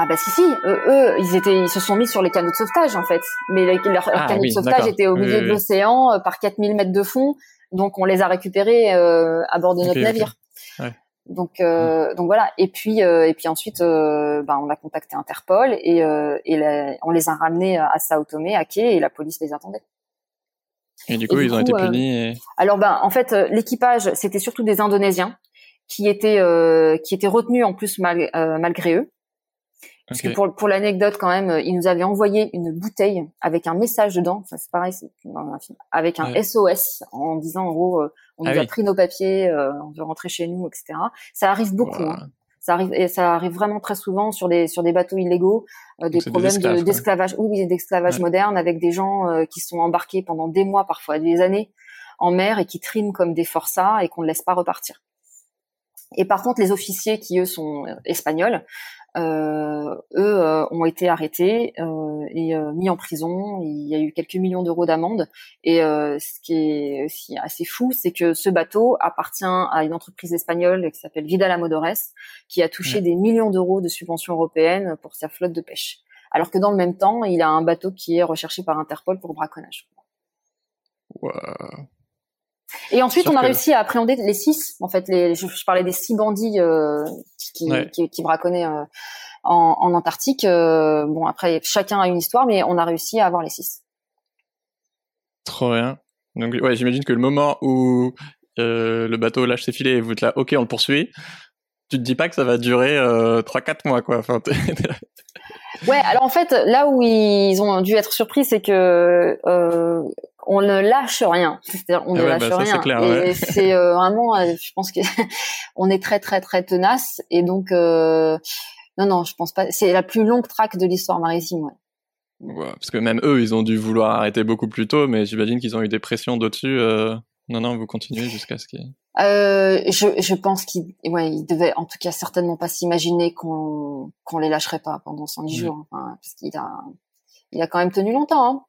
ah bah si si, eux, ils étaient, ils se sont mis sur les canaux de sauvetage en fait, mais leur, ah canaux de sauvetage étaient au milieu de l'océan par 4000 mètres de fond, donc on les a récupérés à bord de notre navire. Ouais. Donc, euh, donc voilà. Et puis, euh, et puis ensuite, euh, ben, on a contacté Interpol et, et on les a ramenés à Sao Tomé, à quai, et la police les attendait. Et du coup, ils ont été punis. Alors, ben, en fait, l'équipage, c'était surtout des Indonésiens qui étaient qui étaient retenus en plus mal, malgré eux. Parce que pour, pour l'anecdote quand même, ils nous avaient envoyé une bouteille avec un message dedans. Ça c'est pareil, c'est avec un SOS en disant en gros, euh, on ah nous a pris nos papiers, euh, on veut rentrer chez nous, etc. Ça arrive beaucoup. Hein. Ça arrive et ça arrive vraiment très souvent sur des sur des bateaux illégaux, euh, des problèmes d'esclavage, oui, d'esclavage moderne avec des gens qui sont embarqués pendant des mois, parfois des années en mer et qui triment comme des forçats et qu'on ne laisse pas repartir. Et par contre, les officiers qui eux sont espagnols, euh, eux euh, ont été arrêtés euh, et mis en prison. Il y a eu quelques millions d'euros d'amende. Et ce qui est aussi assez fou, c'est que ce bateau appartient à une entreprise espagnole qui s'appelle Vidal Amodores, qui a touché des millions d'euros de subventions européennes pour sa flotte de pêche. Alors que dans le même temps, il a un bateau qui est recherché par Interpol pour braconnage. Wow. Et ensuite, on a réussi à appréhender les six. En fait, les, je, parlais des six bandits euh, qui, qui, qui, braconnaient euh, en, en, Antarctique. Euh, bon, après, chacun a une histoire, mais on a réussi à avoir les six. Trop bien. Donc, ouais, j'imagine que le moment où le bateau lâche ses filets et vous êtes là, ok, on le poursuit. Tu te dis pas que ça va durer trois, quatre mois, quoi. Enfin, ouais, alors en fait, là où ils ont dû être surpris, c'est que on ne lâche rien. C'est-à-dire, on ah ne lâche bah, rien. Clair, et c'est euh, vraiment, euh, je pense que on est très très très tenace. Et donc, euh, non non, je pense pas. C'est la plus longue traque de l'histoire maritime. Ouais. Ouais, parce que même eux, ils ont dû vouloir arrêter beaucoup plus tôt, mais j'imagine qu'ils ont eu des pressions dessus. Non non, vous continuez jusqu'à ce qu'il. Euh, je, je pense qu'ils ouais, ils devaient en tout cas certainement pas s'imaginer qu'on qu'on les lâcherait pas pendant 110 jours, enfin, parce qu'il a il a quand même tenu longtemps. Hein.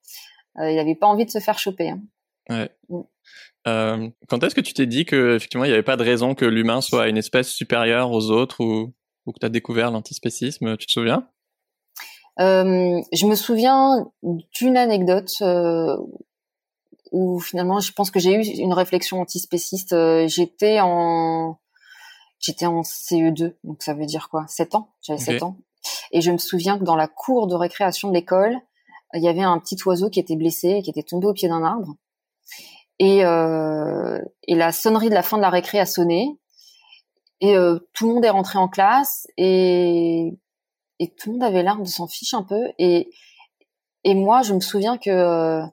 Euh, il n'avait pas envie de se faire choper. Hein. Ouais. Mm. Euh, quand est-ce que tu t'es dit que effectivement il n'y avait pas de raison que l'humain soit une espèce supérieure aux autres ou, ou que tu as découvert l'antispécisme Tu te souviens? Euh, Je me souviens d'une anecdote euh, où finalement je pense que j'ai eu une réflexion antispéciste. J'étais en j'étais en CE2, donc ça veut dire quoi? 7 ans? J'avais 7 ans. Et je me souviens que dans la cour de récréation de l'école, il y avait un petit oiseau qui était blessé, qui était tombé au pied d'un arbre. Et, euh, et la sonnerie de la fin de la récré a sonné. Et euh, tout le monde est rentré en classe et, et tout le monde avait l'air de s'en fiche un peu. Et, et moi, je me souviens que euh,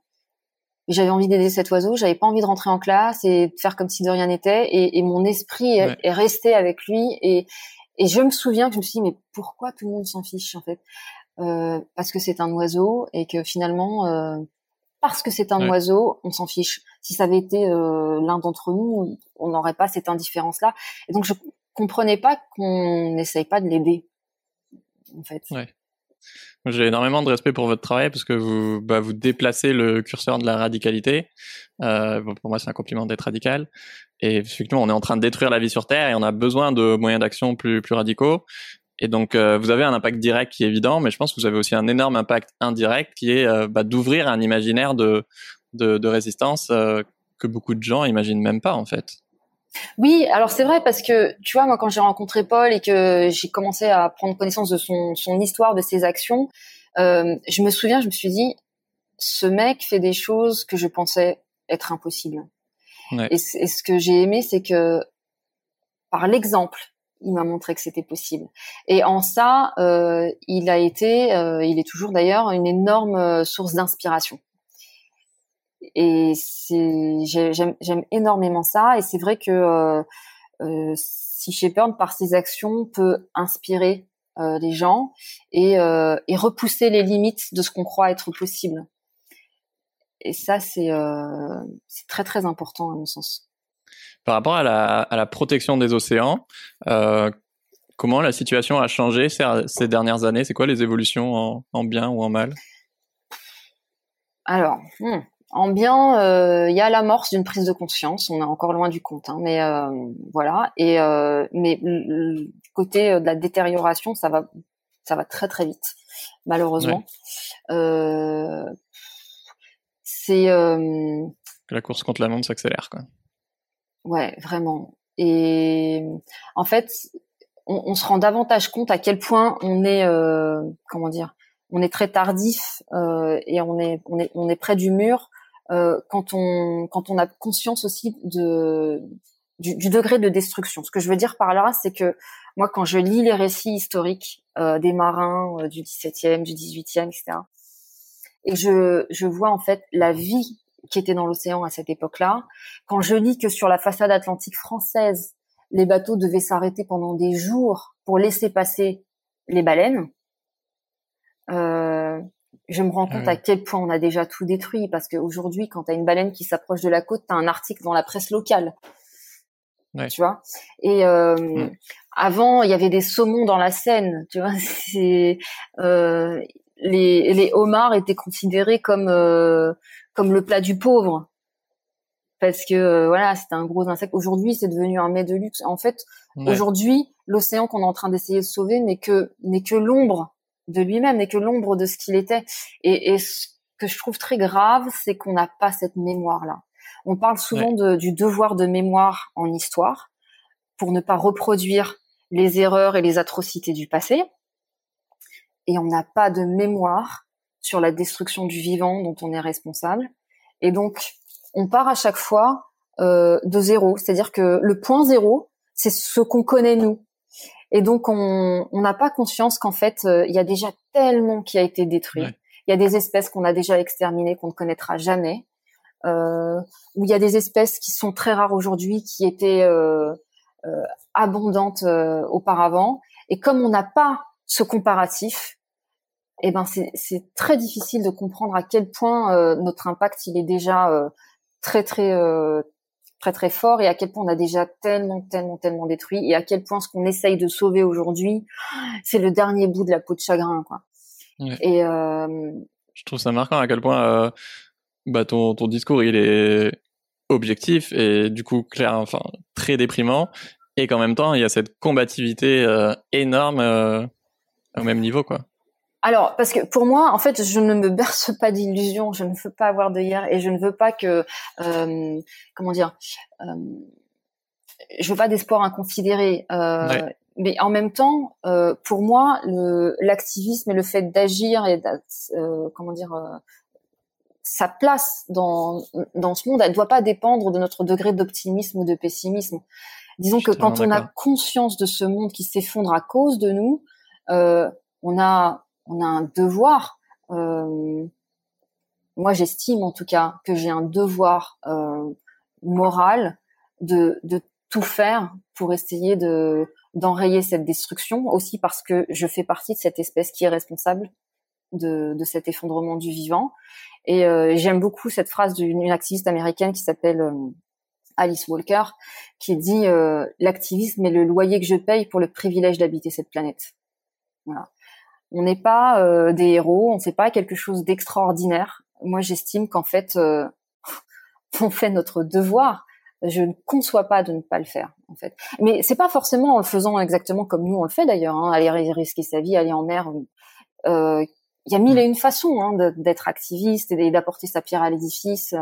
j'avais envie d'aider cet oiseau, j'avais pas envie de rentrer en classe et de faire comme si de rien n'était. Et, et, mon esprit est, est, resté avec lui. Et, et je me souviens que je me suis dit, mais pourquoi tout le monde s'en fiche en fait? Parce que c'est un oiseau et que finalement, euh, parce que c'est un oiseau, on s'en fiche. Si ça avait été euh, l'un d'entre nous, on n'aurait pas cette indifférence-là. Et donc, je comprenais pas qu'on n'essaye pas de l'aider, en fait. Ouais. J'ai énormément de respect pour votre travail parce que vous, bah, vous déplacez le curseur de la radicalité. Euh, pour moi, c'est un compliment d'être radical. Et effectivement, on est en train de détruire la vie sur Terre et on a besoin de moyens d'action plus, plus radicaux. Et donc, euh, vous avez un impact direct qui est évident, mais je pense que vous avez aussi un énorme impact indirect qui est euh, bah, d'ouvrir un imaginaire de, de, de résistance euh, que beaucoup de gens imaginent même pas, en fait. Oui, alors c'est vrai parce que tu vois, moi quand j'ai rencontré Paul et que j'ai commencé à prendre connaissance de son, son histoire, de ses actions, je me souviens, je me suis dit, ce mec fait des choses que je pensais être impossibles. Ouais. Et, et, ce que j'ai aimé, c'est que par l'exemple, il m'a montré que c'était possible. Et en ça, euh, il a été, euh, il est toujours d'ailleurs une énorme euh, source d'inspiration. Et j'aime énormément ça. Et c'est vrai que euh, si Shepard, par ses actions, peut inspirer les gens et repousser les limites de ce qu'on croit être possible. Et ça, c'est très très important à mon sens. Par rapport à la, à la protection des océans, euh, comment la situation a changé ces, ces dernières années? C'est quoi les évolutions en, en, bien ou en mal? Alors, hmm, en bien, il euh, y a l'amorce d'une prise de conscience. On est encore loin du compte, hein, mais euh, voilà. Et mais du côté de la détérioration, ça va, ça va très très vite, malheureusement. Ouais. c'est la course contre la montre s'accélère, quoi. Ouais, vraiment. Et en fait, on, on, se rend davantage compte à quel point on est, euh, comment dire, on est très tardif euh, et on est, on est, on est près du mur euh, quand on, quand on a conscience aussi de du, du, degré de destruction. Ce que je veux dire par là, c'est que moi, quand je lis les récits historiques euh, des marins euh, du 17e, du 18e, etc., et je, je vois en fait la vie qui était dans l'océan à cette époque-là. Quand je lis que sur la façade atlantique française, les bateaux devaient s'arrêter pendant des jours pour laisser passer les baleines, euh, je me rends compte à quel point on a déjà tout détruit. Parce qu'aujourd'hui, quand tu as une baleine qui s'approche de la côte, tu as un article dans la presse locale. tu vois? Et mm. avant, il y avait des saumons dans la Seine, tu vois. C'est les, les homards étaient considérés comme comme le plat du pauvre parce que euh, voilà, c'était un gros insecte. Aujourd'hui, c'est devenu un mets de luxe. En fait, aujourd'hui, l'océan qu'on est en train d'essayer de sauver n'est que n'est que l'ombre de lui-même, n'est que l'ombre de ce qu'il était. Et, et, ce que je trouve très grave, c'est qu'on n'a pas cette mémoire-là. On parle souvent de, du devoir de mémoire en histoire pour ne pas reproduire les erreurs et les atrocités du passé. Et on n'a pas de mémoire sur la destruction du vivant dont on est responsable. Et donc, on part à chaque fois euh, de zéro. C'est-à-dire que le point zéro, c'est ce qu'on connaît nous. Et donc on n'a pas conscience qu'en fait euh, il y a déjà tellement qui a été détruit. Il y a des espèces qu'on a déjà exterminées qu'on ne connaîtra jamais. Euh, où il y a des espèces qui sont très rares aujourd'hui, qui étaient euh, euh abondantes auparavant. Et comme on n'a pas ce comparatif, eh ben c'est très difficile de comprendre à quel point notre impact il est déjà très très euh, très très fort et à quel point on a déjà tellement tellement tellement détruit et à quel point ce qu'on essaye de sauver aujourd'hui c'est le dernier bout de la peau de chagrin quoi. Et euh... je trouve ça marquant à quel point euh, bah ton ton discours il est objectif et du coup clair enfin très déprimant et qu'en même temps il y a cette combativité euh, énorme euh, au même niveau quoi. Alors, parce que pour moi, en fait, je ne me berce pas d'illusions, je ne veux pas avoir de hier et je ne veux pas que, euh, comment dire, euh, je veux pas d'espoir inconsidéré. Euh, Mais en même temps, euh, pour moi, l'activisme et le fait d'agir et euh, comment dire, euh, sa place dans dans ce monde, elle ne doit pas dépendre de notre degré d'optimisme ou de pessimisme. Disons que quand on a conscience de ce monde qui s'effondre à cause de nous, on a on a un devoir. Euh, moi, j'estime en tout cas que j'ai un devoir euh, moral de, de tout faire pour essayer de d'enrayer cette destruction, aussi parce que je fais partie de cette espèce qui est responsable de, de cet effondrement du vivant. Et euh, j'aime beaucoup cette phrase d'une activiste américaine qui s'appelle euh, Alice Walker, qui dit euh, l'activisme est le loyer que je paye pour le privilège d'habiter cette planète. Voilà. On n'est pas euh, des héros, on ne fait pas quelque chose d'extraordinaire. Moi, j'estime qu'en fait, euh, on fait notre devoir. Je ne conçois pas de ne pas le faire, en fait. Mais c'est pas forcément en le faisant exactement comme nous on le fait d'ailleurs. Hein, aller risquer sa vie, aller en mer. Euh, il y a mille et une façons hein, d'être activiste et d'apporter sa pierre à l'édifice.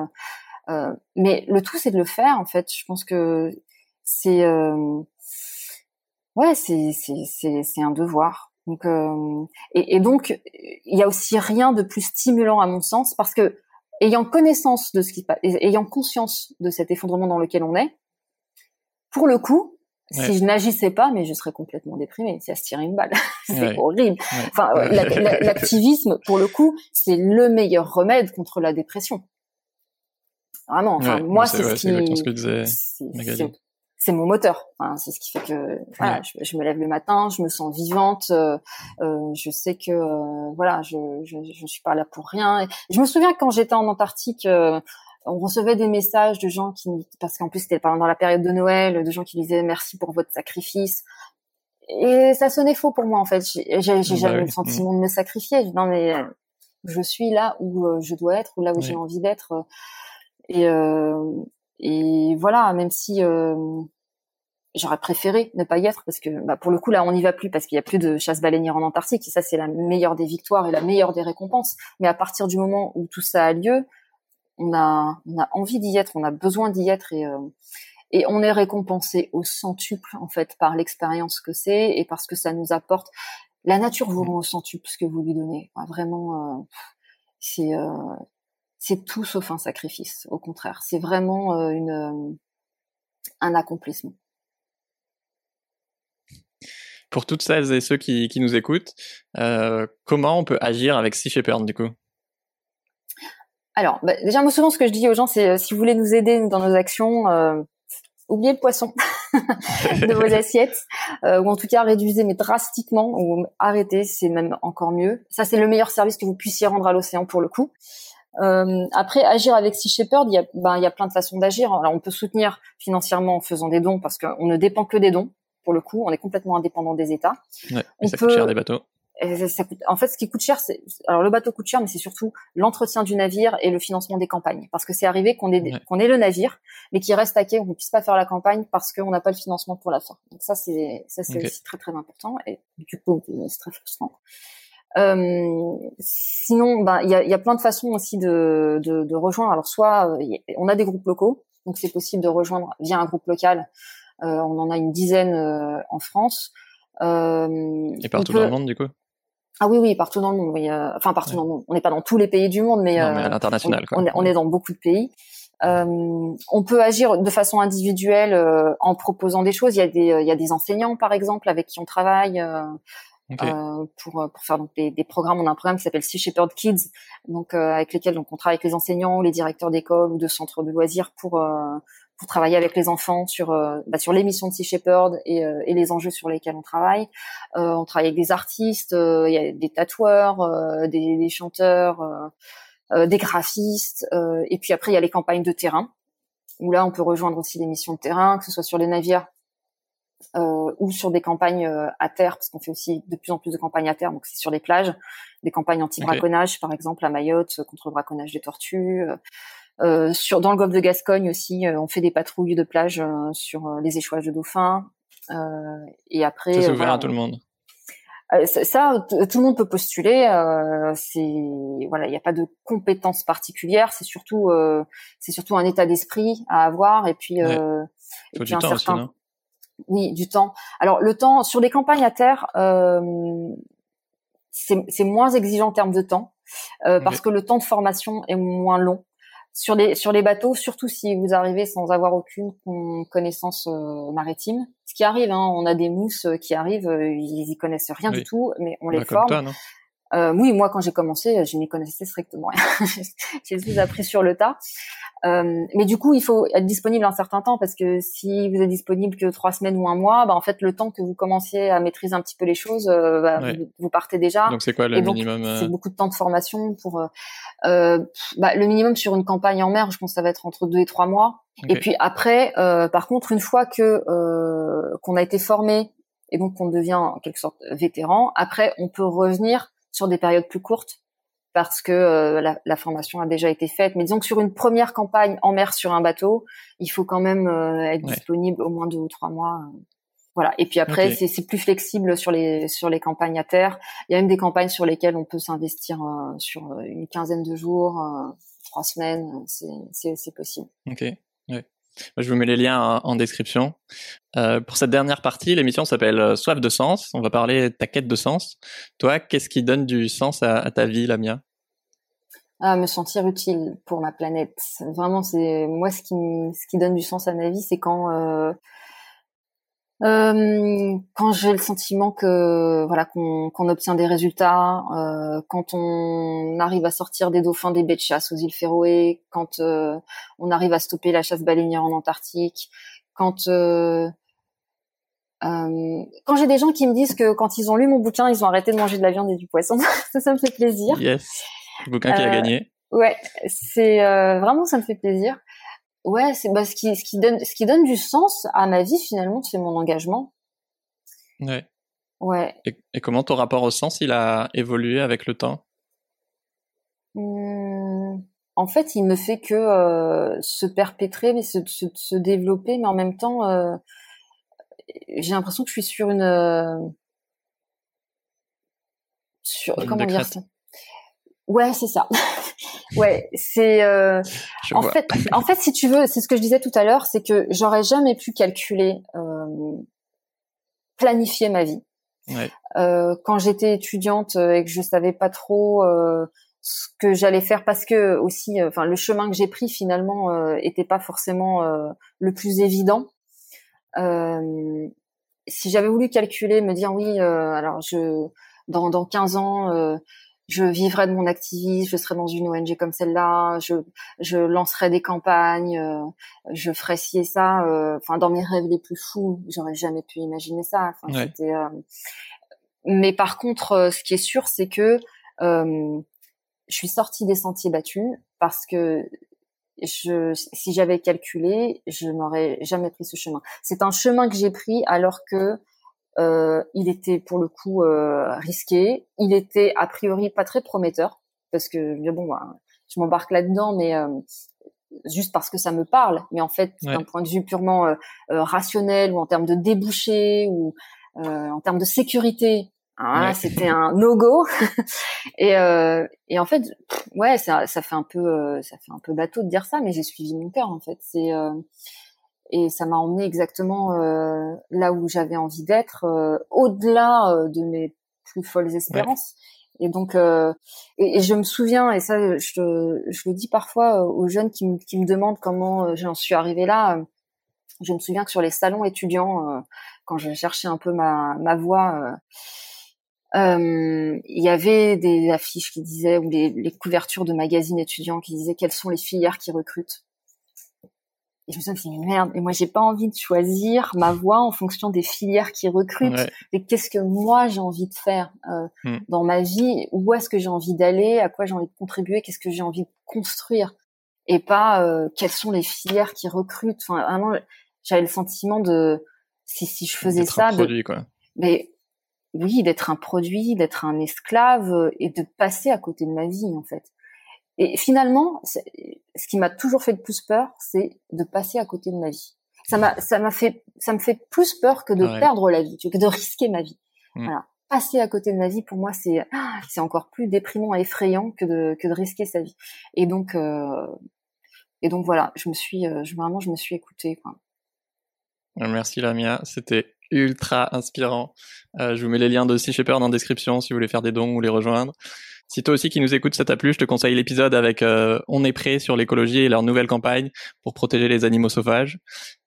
mais le tout, c'est de le faire. En fait, je pense que c'est ouais, c'est c'est c'est un devoir. Donc, euh, et, et, donc, il y a aussi rien de plus stimulant à mon sens parce que ayant connaissance de ce qui passe, ayant conscience de cet effondrement dans lequel on est, pour le coup, si je n'agissais pas, mais je serais complètement déprimée. C'est à se tirer une balle, c'est horrible. Enfin, l'activisme, pour le coup, c'est le meilleur remède contre la dépression. Vraiment. Enfin, moi, c'est ce qui c'est mon moteur. Enfin, c'est ce qui fait que voilà, je, me lève le matin, je me sens vivante. Euh, euh je sais que euh, voilà, je, je je suis pas là pour rien. Et je me souviens quand j'étais en Antarctique, euh, on recevait des messages de gens qui, parce qu'en plus c'était pendant la période de Noël, de gens qui disaient merci pour votre sacrifice. Et ça sonnait faux pour moi en fait. J'ai bah jamais eu le sentiment de me sacrifier. Non mais je suis là où je dois être, ou là où j'ai envie d'être. Et, et voilà, même si j'aurais préféré ne pas y être parce que bah, pour le coup là on n'y va plus parce qu'il y a plus de chasse baleinière en Antarctique et ça c'est la meilleure des victoires et la meilleure des récompenses. Mais à partir du moment où tout ça a lieu on a on a envie d'y être on a besoin d'y être et euh, et on est récompensé au centuple en fait par l'expérience que c'est et parce que ça nous apporte. La nature vous rend au centuple ce que vous lui donnez. Vraiment euh, c'est euh, c'est tout sauf un sacrifice au contraire. C'est vraiment une un accomplissement pour toutes celles et ceux qui, qui nous écoutent, euh, comment on peut agir avec Sea Shepherd du coup? Alors, bah, déjà, moi souvent ce que je dis aux gens, c'est euh, si vous voulez nous aider dans nos actions, euh, oubliez le poisson de vos assiettes, euh, ou en tout cas réduisez mais drastiquement, ou arrêtez, c'est même encore mieux. Ça, c'est le meilleur service que vous puissiez rendre à l'océan pour le coup. Euh, après, agir avec Sea Shepherd, il y a, ben, il y a plein de façons d'agir. Alors, on peut soutenir financièrement en faisant des dons parce qu'on ne dépend que des dons. Pour le coup, on est complètement indépendant des États. Ouais, on ça peut... coûte cher des bateaux. Ça coûte, en fait, ce qui coûte cher, c'est alors le bateau coûte cher, mais c'est surtout l'entretien du navire et le financement des campagnes. Parce que c'est arrivé qu'on ait ouais. qu'on ait le navire, mais qu'il reste à quai, on ne puisse pas faire la campagne parce qu'on n'a pas le financement pour la faire. Donc ça, c'est ça, c'est okay. aussi très très important et du coup, c'est très frustrant. Euh, sinon, ben il y a, y a, plein de façons aussi de, de, de rejoindre. Alors soit euh, on a des groupes locaux, donc c'est possible de rejoindre via un groupe local. Euh, on en a une dizaine euh, en France. Euh, Et partout peut... dans le monde, du coup? Ah oui, oui, partout dans le monde. Oui. enfin, partout ouais. dans le monde. On n'est pas dans tous les pays du monde, mais, non, mais à l'international. On, on, on, est dans beaucoup de pays. Euh, on peut agir de façon individuelle euh, en proposant des choses. Il y a des, il y a des enseignants, par exemple, avec qui on travaille. Okay. Pour, pour faire donc des, des, programmes. On a un programme qui s'appelle Sea Shepherd Kids, donc avec lesquels donc on travaille avec les enseignants, les directeurs d'école ou de centres de loisirs pour pour travailler avec les enfants sur bah, sur l'émission de Sea Shepherd et, et les enjeux sur lesquels on travaille. on travaille avec des artistes, il y a des tatoueurs, des, des, chanteurs, des graphistes, et puis après il y a les campagnes de terrain où là on peut rejoindre aussi les missions de terrain, que ce soit sur les navires euh, ou sur des campagnes euh, à terre, parce qu'on fait aussi de plus en plus de campagnes à terre, donc c'est sur les plages, des campagnes anti-braconnage, okay. par exemple à Mayotte contre le braconnage des tortues. Euh, sur dans le golfe de Gascogne aussi, euh, on fait des patrouilles de plage euh, sur euh, les échouages de dauphins. et après, ça c'est ouvert voilà, à tout le monde. Ça, ça tout le monde peut postuler. c'est voilà, il n'y a pas de compétences particulières. C'est surtout, c'est surtout un état d'esprit à avoir. Et puis, ouais. et puis un certain. Aussi, non? Oui, du temps. Alors le temps sur les campagnes à terre, euh, c'est moins exigeant en termes de temps euh, parce que le temps de formation est moins long. Sur les sur les bateaux, surtout si vous arrivez sans avoir aucune connaissance euh, maritime, ce qui arrive, hein, on a des mousses qui arrivent, euh, ils y connaissent rien oui. du tout, mais on les bah, forme. Toi, non euh, oui, moi quand j'ai commencé, je n'y connaissais strictement rien. j'ai tout appris sur le tas. Euh, mais du coup, il faut être disponible un certain temps parce que si vous êtes disponible que trois semaines ou un mois, bah, en fait, le temps que vous commenciez à maîtriser un petit peu les choses, euh, bah, ouais. vous, vous, partez déjà. Donc c'est quoi le donc, minimum euh C'est beaucoup de temps de formation pour. Euh, euh, bah, le minimum sur une campagne en mer, je pense que ça va être entre deux et trois mois. Okay. Et puis après, par contre, une fois que qu'on a été formé et donc qu'on devient en quelque sorte vétéran, après, on peut revenir sur des périodes plus courtes parce que euh, la, la, formation a déjà été faite. Mais disons que sur une première campagne en mer sur un bateau, il faut quand même euh, être ouais. disponible au moins deux ou trois mois. Euh. Voilà. Et puis après, okay. c'est plus flexible sur les sur les campagnes à terre. Il y a même des campagnes sur lesquelles on peut s'investir euh, sur une quinzaine de jours, euh, trois semaines. C'est possible. Ok. Ouais. Je vous mets les liens en description. Euh, pour cette dernière partie, l'émission s'appelle euh, Soif de sens. On va parler de ta quête de sens. Toi, qu'est-ce qui donne du sens à, ta vie, Lamia? Ah, me sentir utile pour ma planète. Vraiment, c'est moi ce qui ce qui donne du sens à ma vie, c'est quand euh, euh, quand j'ai le sentiment que voilà qu'on qu'on obtient des résultats, euh, quand on arrive à sortir des dauphins des baies de chasse aux îles Féroé, quand euh, on arrive à stopper la chasse baleinière en Antarctique, quand euh, euh, quand j'ai des gens qui me disent que quand ils ont lu mon bouquin, ils ont arrêté de manger de la viande et du poisson, ça, ça me fait plaisir. Yes, le bouquin qui a gagné. Ouais, c'est vraiment ça me fait plaisir. Ouais, c'est bah, ce qui ce qui donne ce qui donne du sens à ma vie finalement, c'est mon engagement. Ouais. Ouais. Et, et, comment ton rapport au sens il a évolué avec le temps? Mmh, En fait, il me fait que euh, se perpétrer, mais se, se, se, développer, mais en même temps, euh, j'ai l'impression que je suis sur une euh, sur une comment dire ça? Ouais, c'est ça. ouais, c'est euh, en vois. fait, en fait, si tu veux, c'est ce que je disais tout à l'heure, c'est que j'aurais jamais pu calculer, euh, planifier ma vie. Ouais. Euh, quand j'étais étudiante et que je savais pas trop euh, ce que j'allais faire, parce que aussi, euh, enfin, le chemin que j'ai pris finalement euh, était pas forcément le plus évident. si j'avais voulu calculer, me dire oui, alors je dans dans 15 ans je vivrais de mon activisme, je serais dans une ONG comme celle-là, je, je lancerais des campagnes, euh, je ferais ci et ça. Euh, enfin, dans mes rêves les plus fous, j'aurais jamais pu imaginer ça. Ouais. euh... Mais par contre, euh, ce qui est sûr, c'est que je suis sortie des sentiers battus parce que je, si j'avais calculé, je n'aurais jamais pris ce chemin. C'est un chemin que j'ai pris alors que euh, il était pour le coup euh, risqué. Il était a priori pas très prometteur parce que bon, bah, je m'embarque là-dedans, mais euh, juste parce que ça me parle. Mais en fait, d'un point de vue purement euh, euh, rationnel ou en termes de débouchés ou en termes de sécurité, ah, c'était un no-go. et, euh, et en fait, ouais, ça, ça fait un peu, euh, ça fait un peu bateau de dire ça, mais j'ai suivi mon cœur en fait. C'est euh, et ça m'a emmené exactement euh, là où j'avais envie d'être, au-delà de mes plus folles espérances. Et donc, et, et, je me souviens, et ça, je, je le dis parfois aux jeunes qui me, qui me demandent comment j'en suis arrivée là. je me souviens que sur les salons étudiants, quand je cherchais un peu ma, euh, il y avait des affiches qui disaient ou les, les, couvertures de magazines étudiants qui disaient quelles sont les filières qui recrutent? Et je me suis dit merde, et moi j'ai pas envie de choisir ma voie en fonction des filières qui recrutent. Et qu'est-ce que moi j'ai envie de faire euh, hmm. dans ma vie? Où est-ce que j'ai envie d'aller? À quoi j'ai envie de contribuer? Qu'est-ce que j'ai envie de construire? Et pas euh, quelles sont les filières qui recrutent? Enfin vraiment, j'avais le sentiment de si si je faisais ça, un produit, quoi. mais oui, d'être un produit, d'être un esclave euh, et de passer à côté de ma vie en fait. Et finalement, ce qui m'a toujours fait le plus peur, c'est de passer à côté de ma vie. Ça m'a, ça m'a fait, ça me fait plus peur que de perdre la vie, que de risquer ma vie. Mm. Voilà. Passer à côté de ma vie, pour moi, c'est, ah, c'est encore plus déprimant et effrayant que de, que de risquer sa vie. Et donc, euh, et donc voilà, je me suis, euh, je, vraiment, je me suis écoutée. Quoi. Merci Lamia, c'était ultra inspirant. Euh, je vous mets les liens de Sea Shepherd en description si vous voulez faire des dons ou les rejoindre. Si toi aussi qui nous écoutes ça t'a plu, je te conseille l'épisode avec euh, On est prêt sur l'écologie et leur nouvelle campagne pour protéger les animaux sauvages.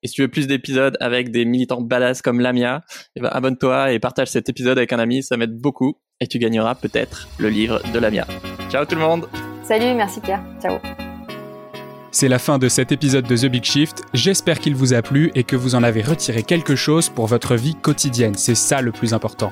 Et si tu veux plus d'épisodes avec des militants badass comme Lamia, eh ben abonne-toi et partage cet épisode avec un ami, ça m'aide beaucoup et tu gagneras peut-être le livre de Lamia. Ciao tout le monde. Salut, merci Pierre. Ciao. C'est la fin de cet épisode de The Big Shift. J'espère qu'il vous a plu et que vous en avez retiré quelque chose pour votre vie quotidienne. C'est ça le plus important.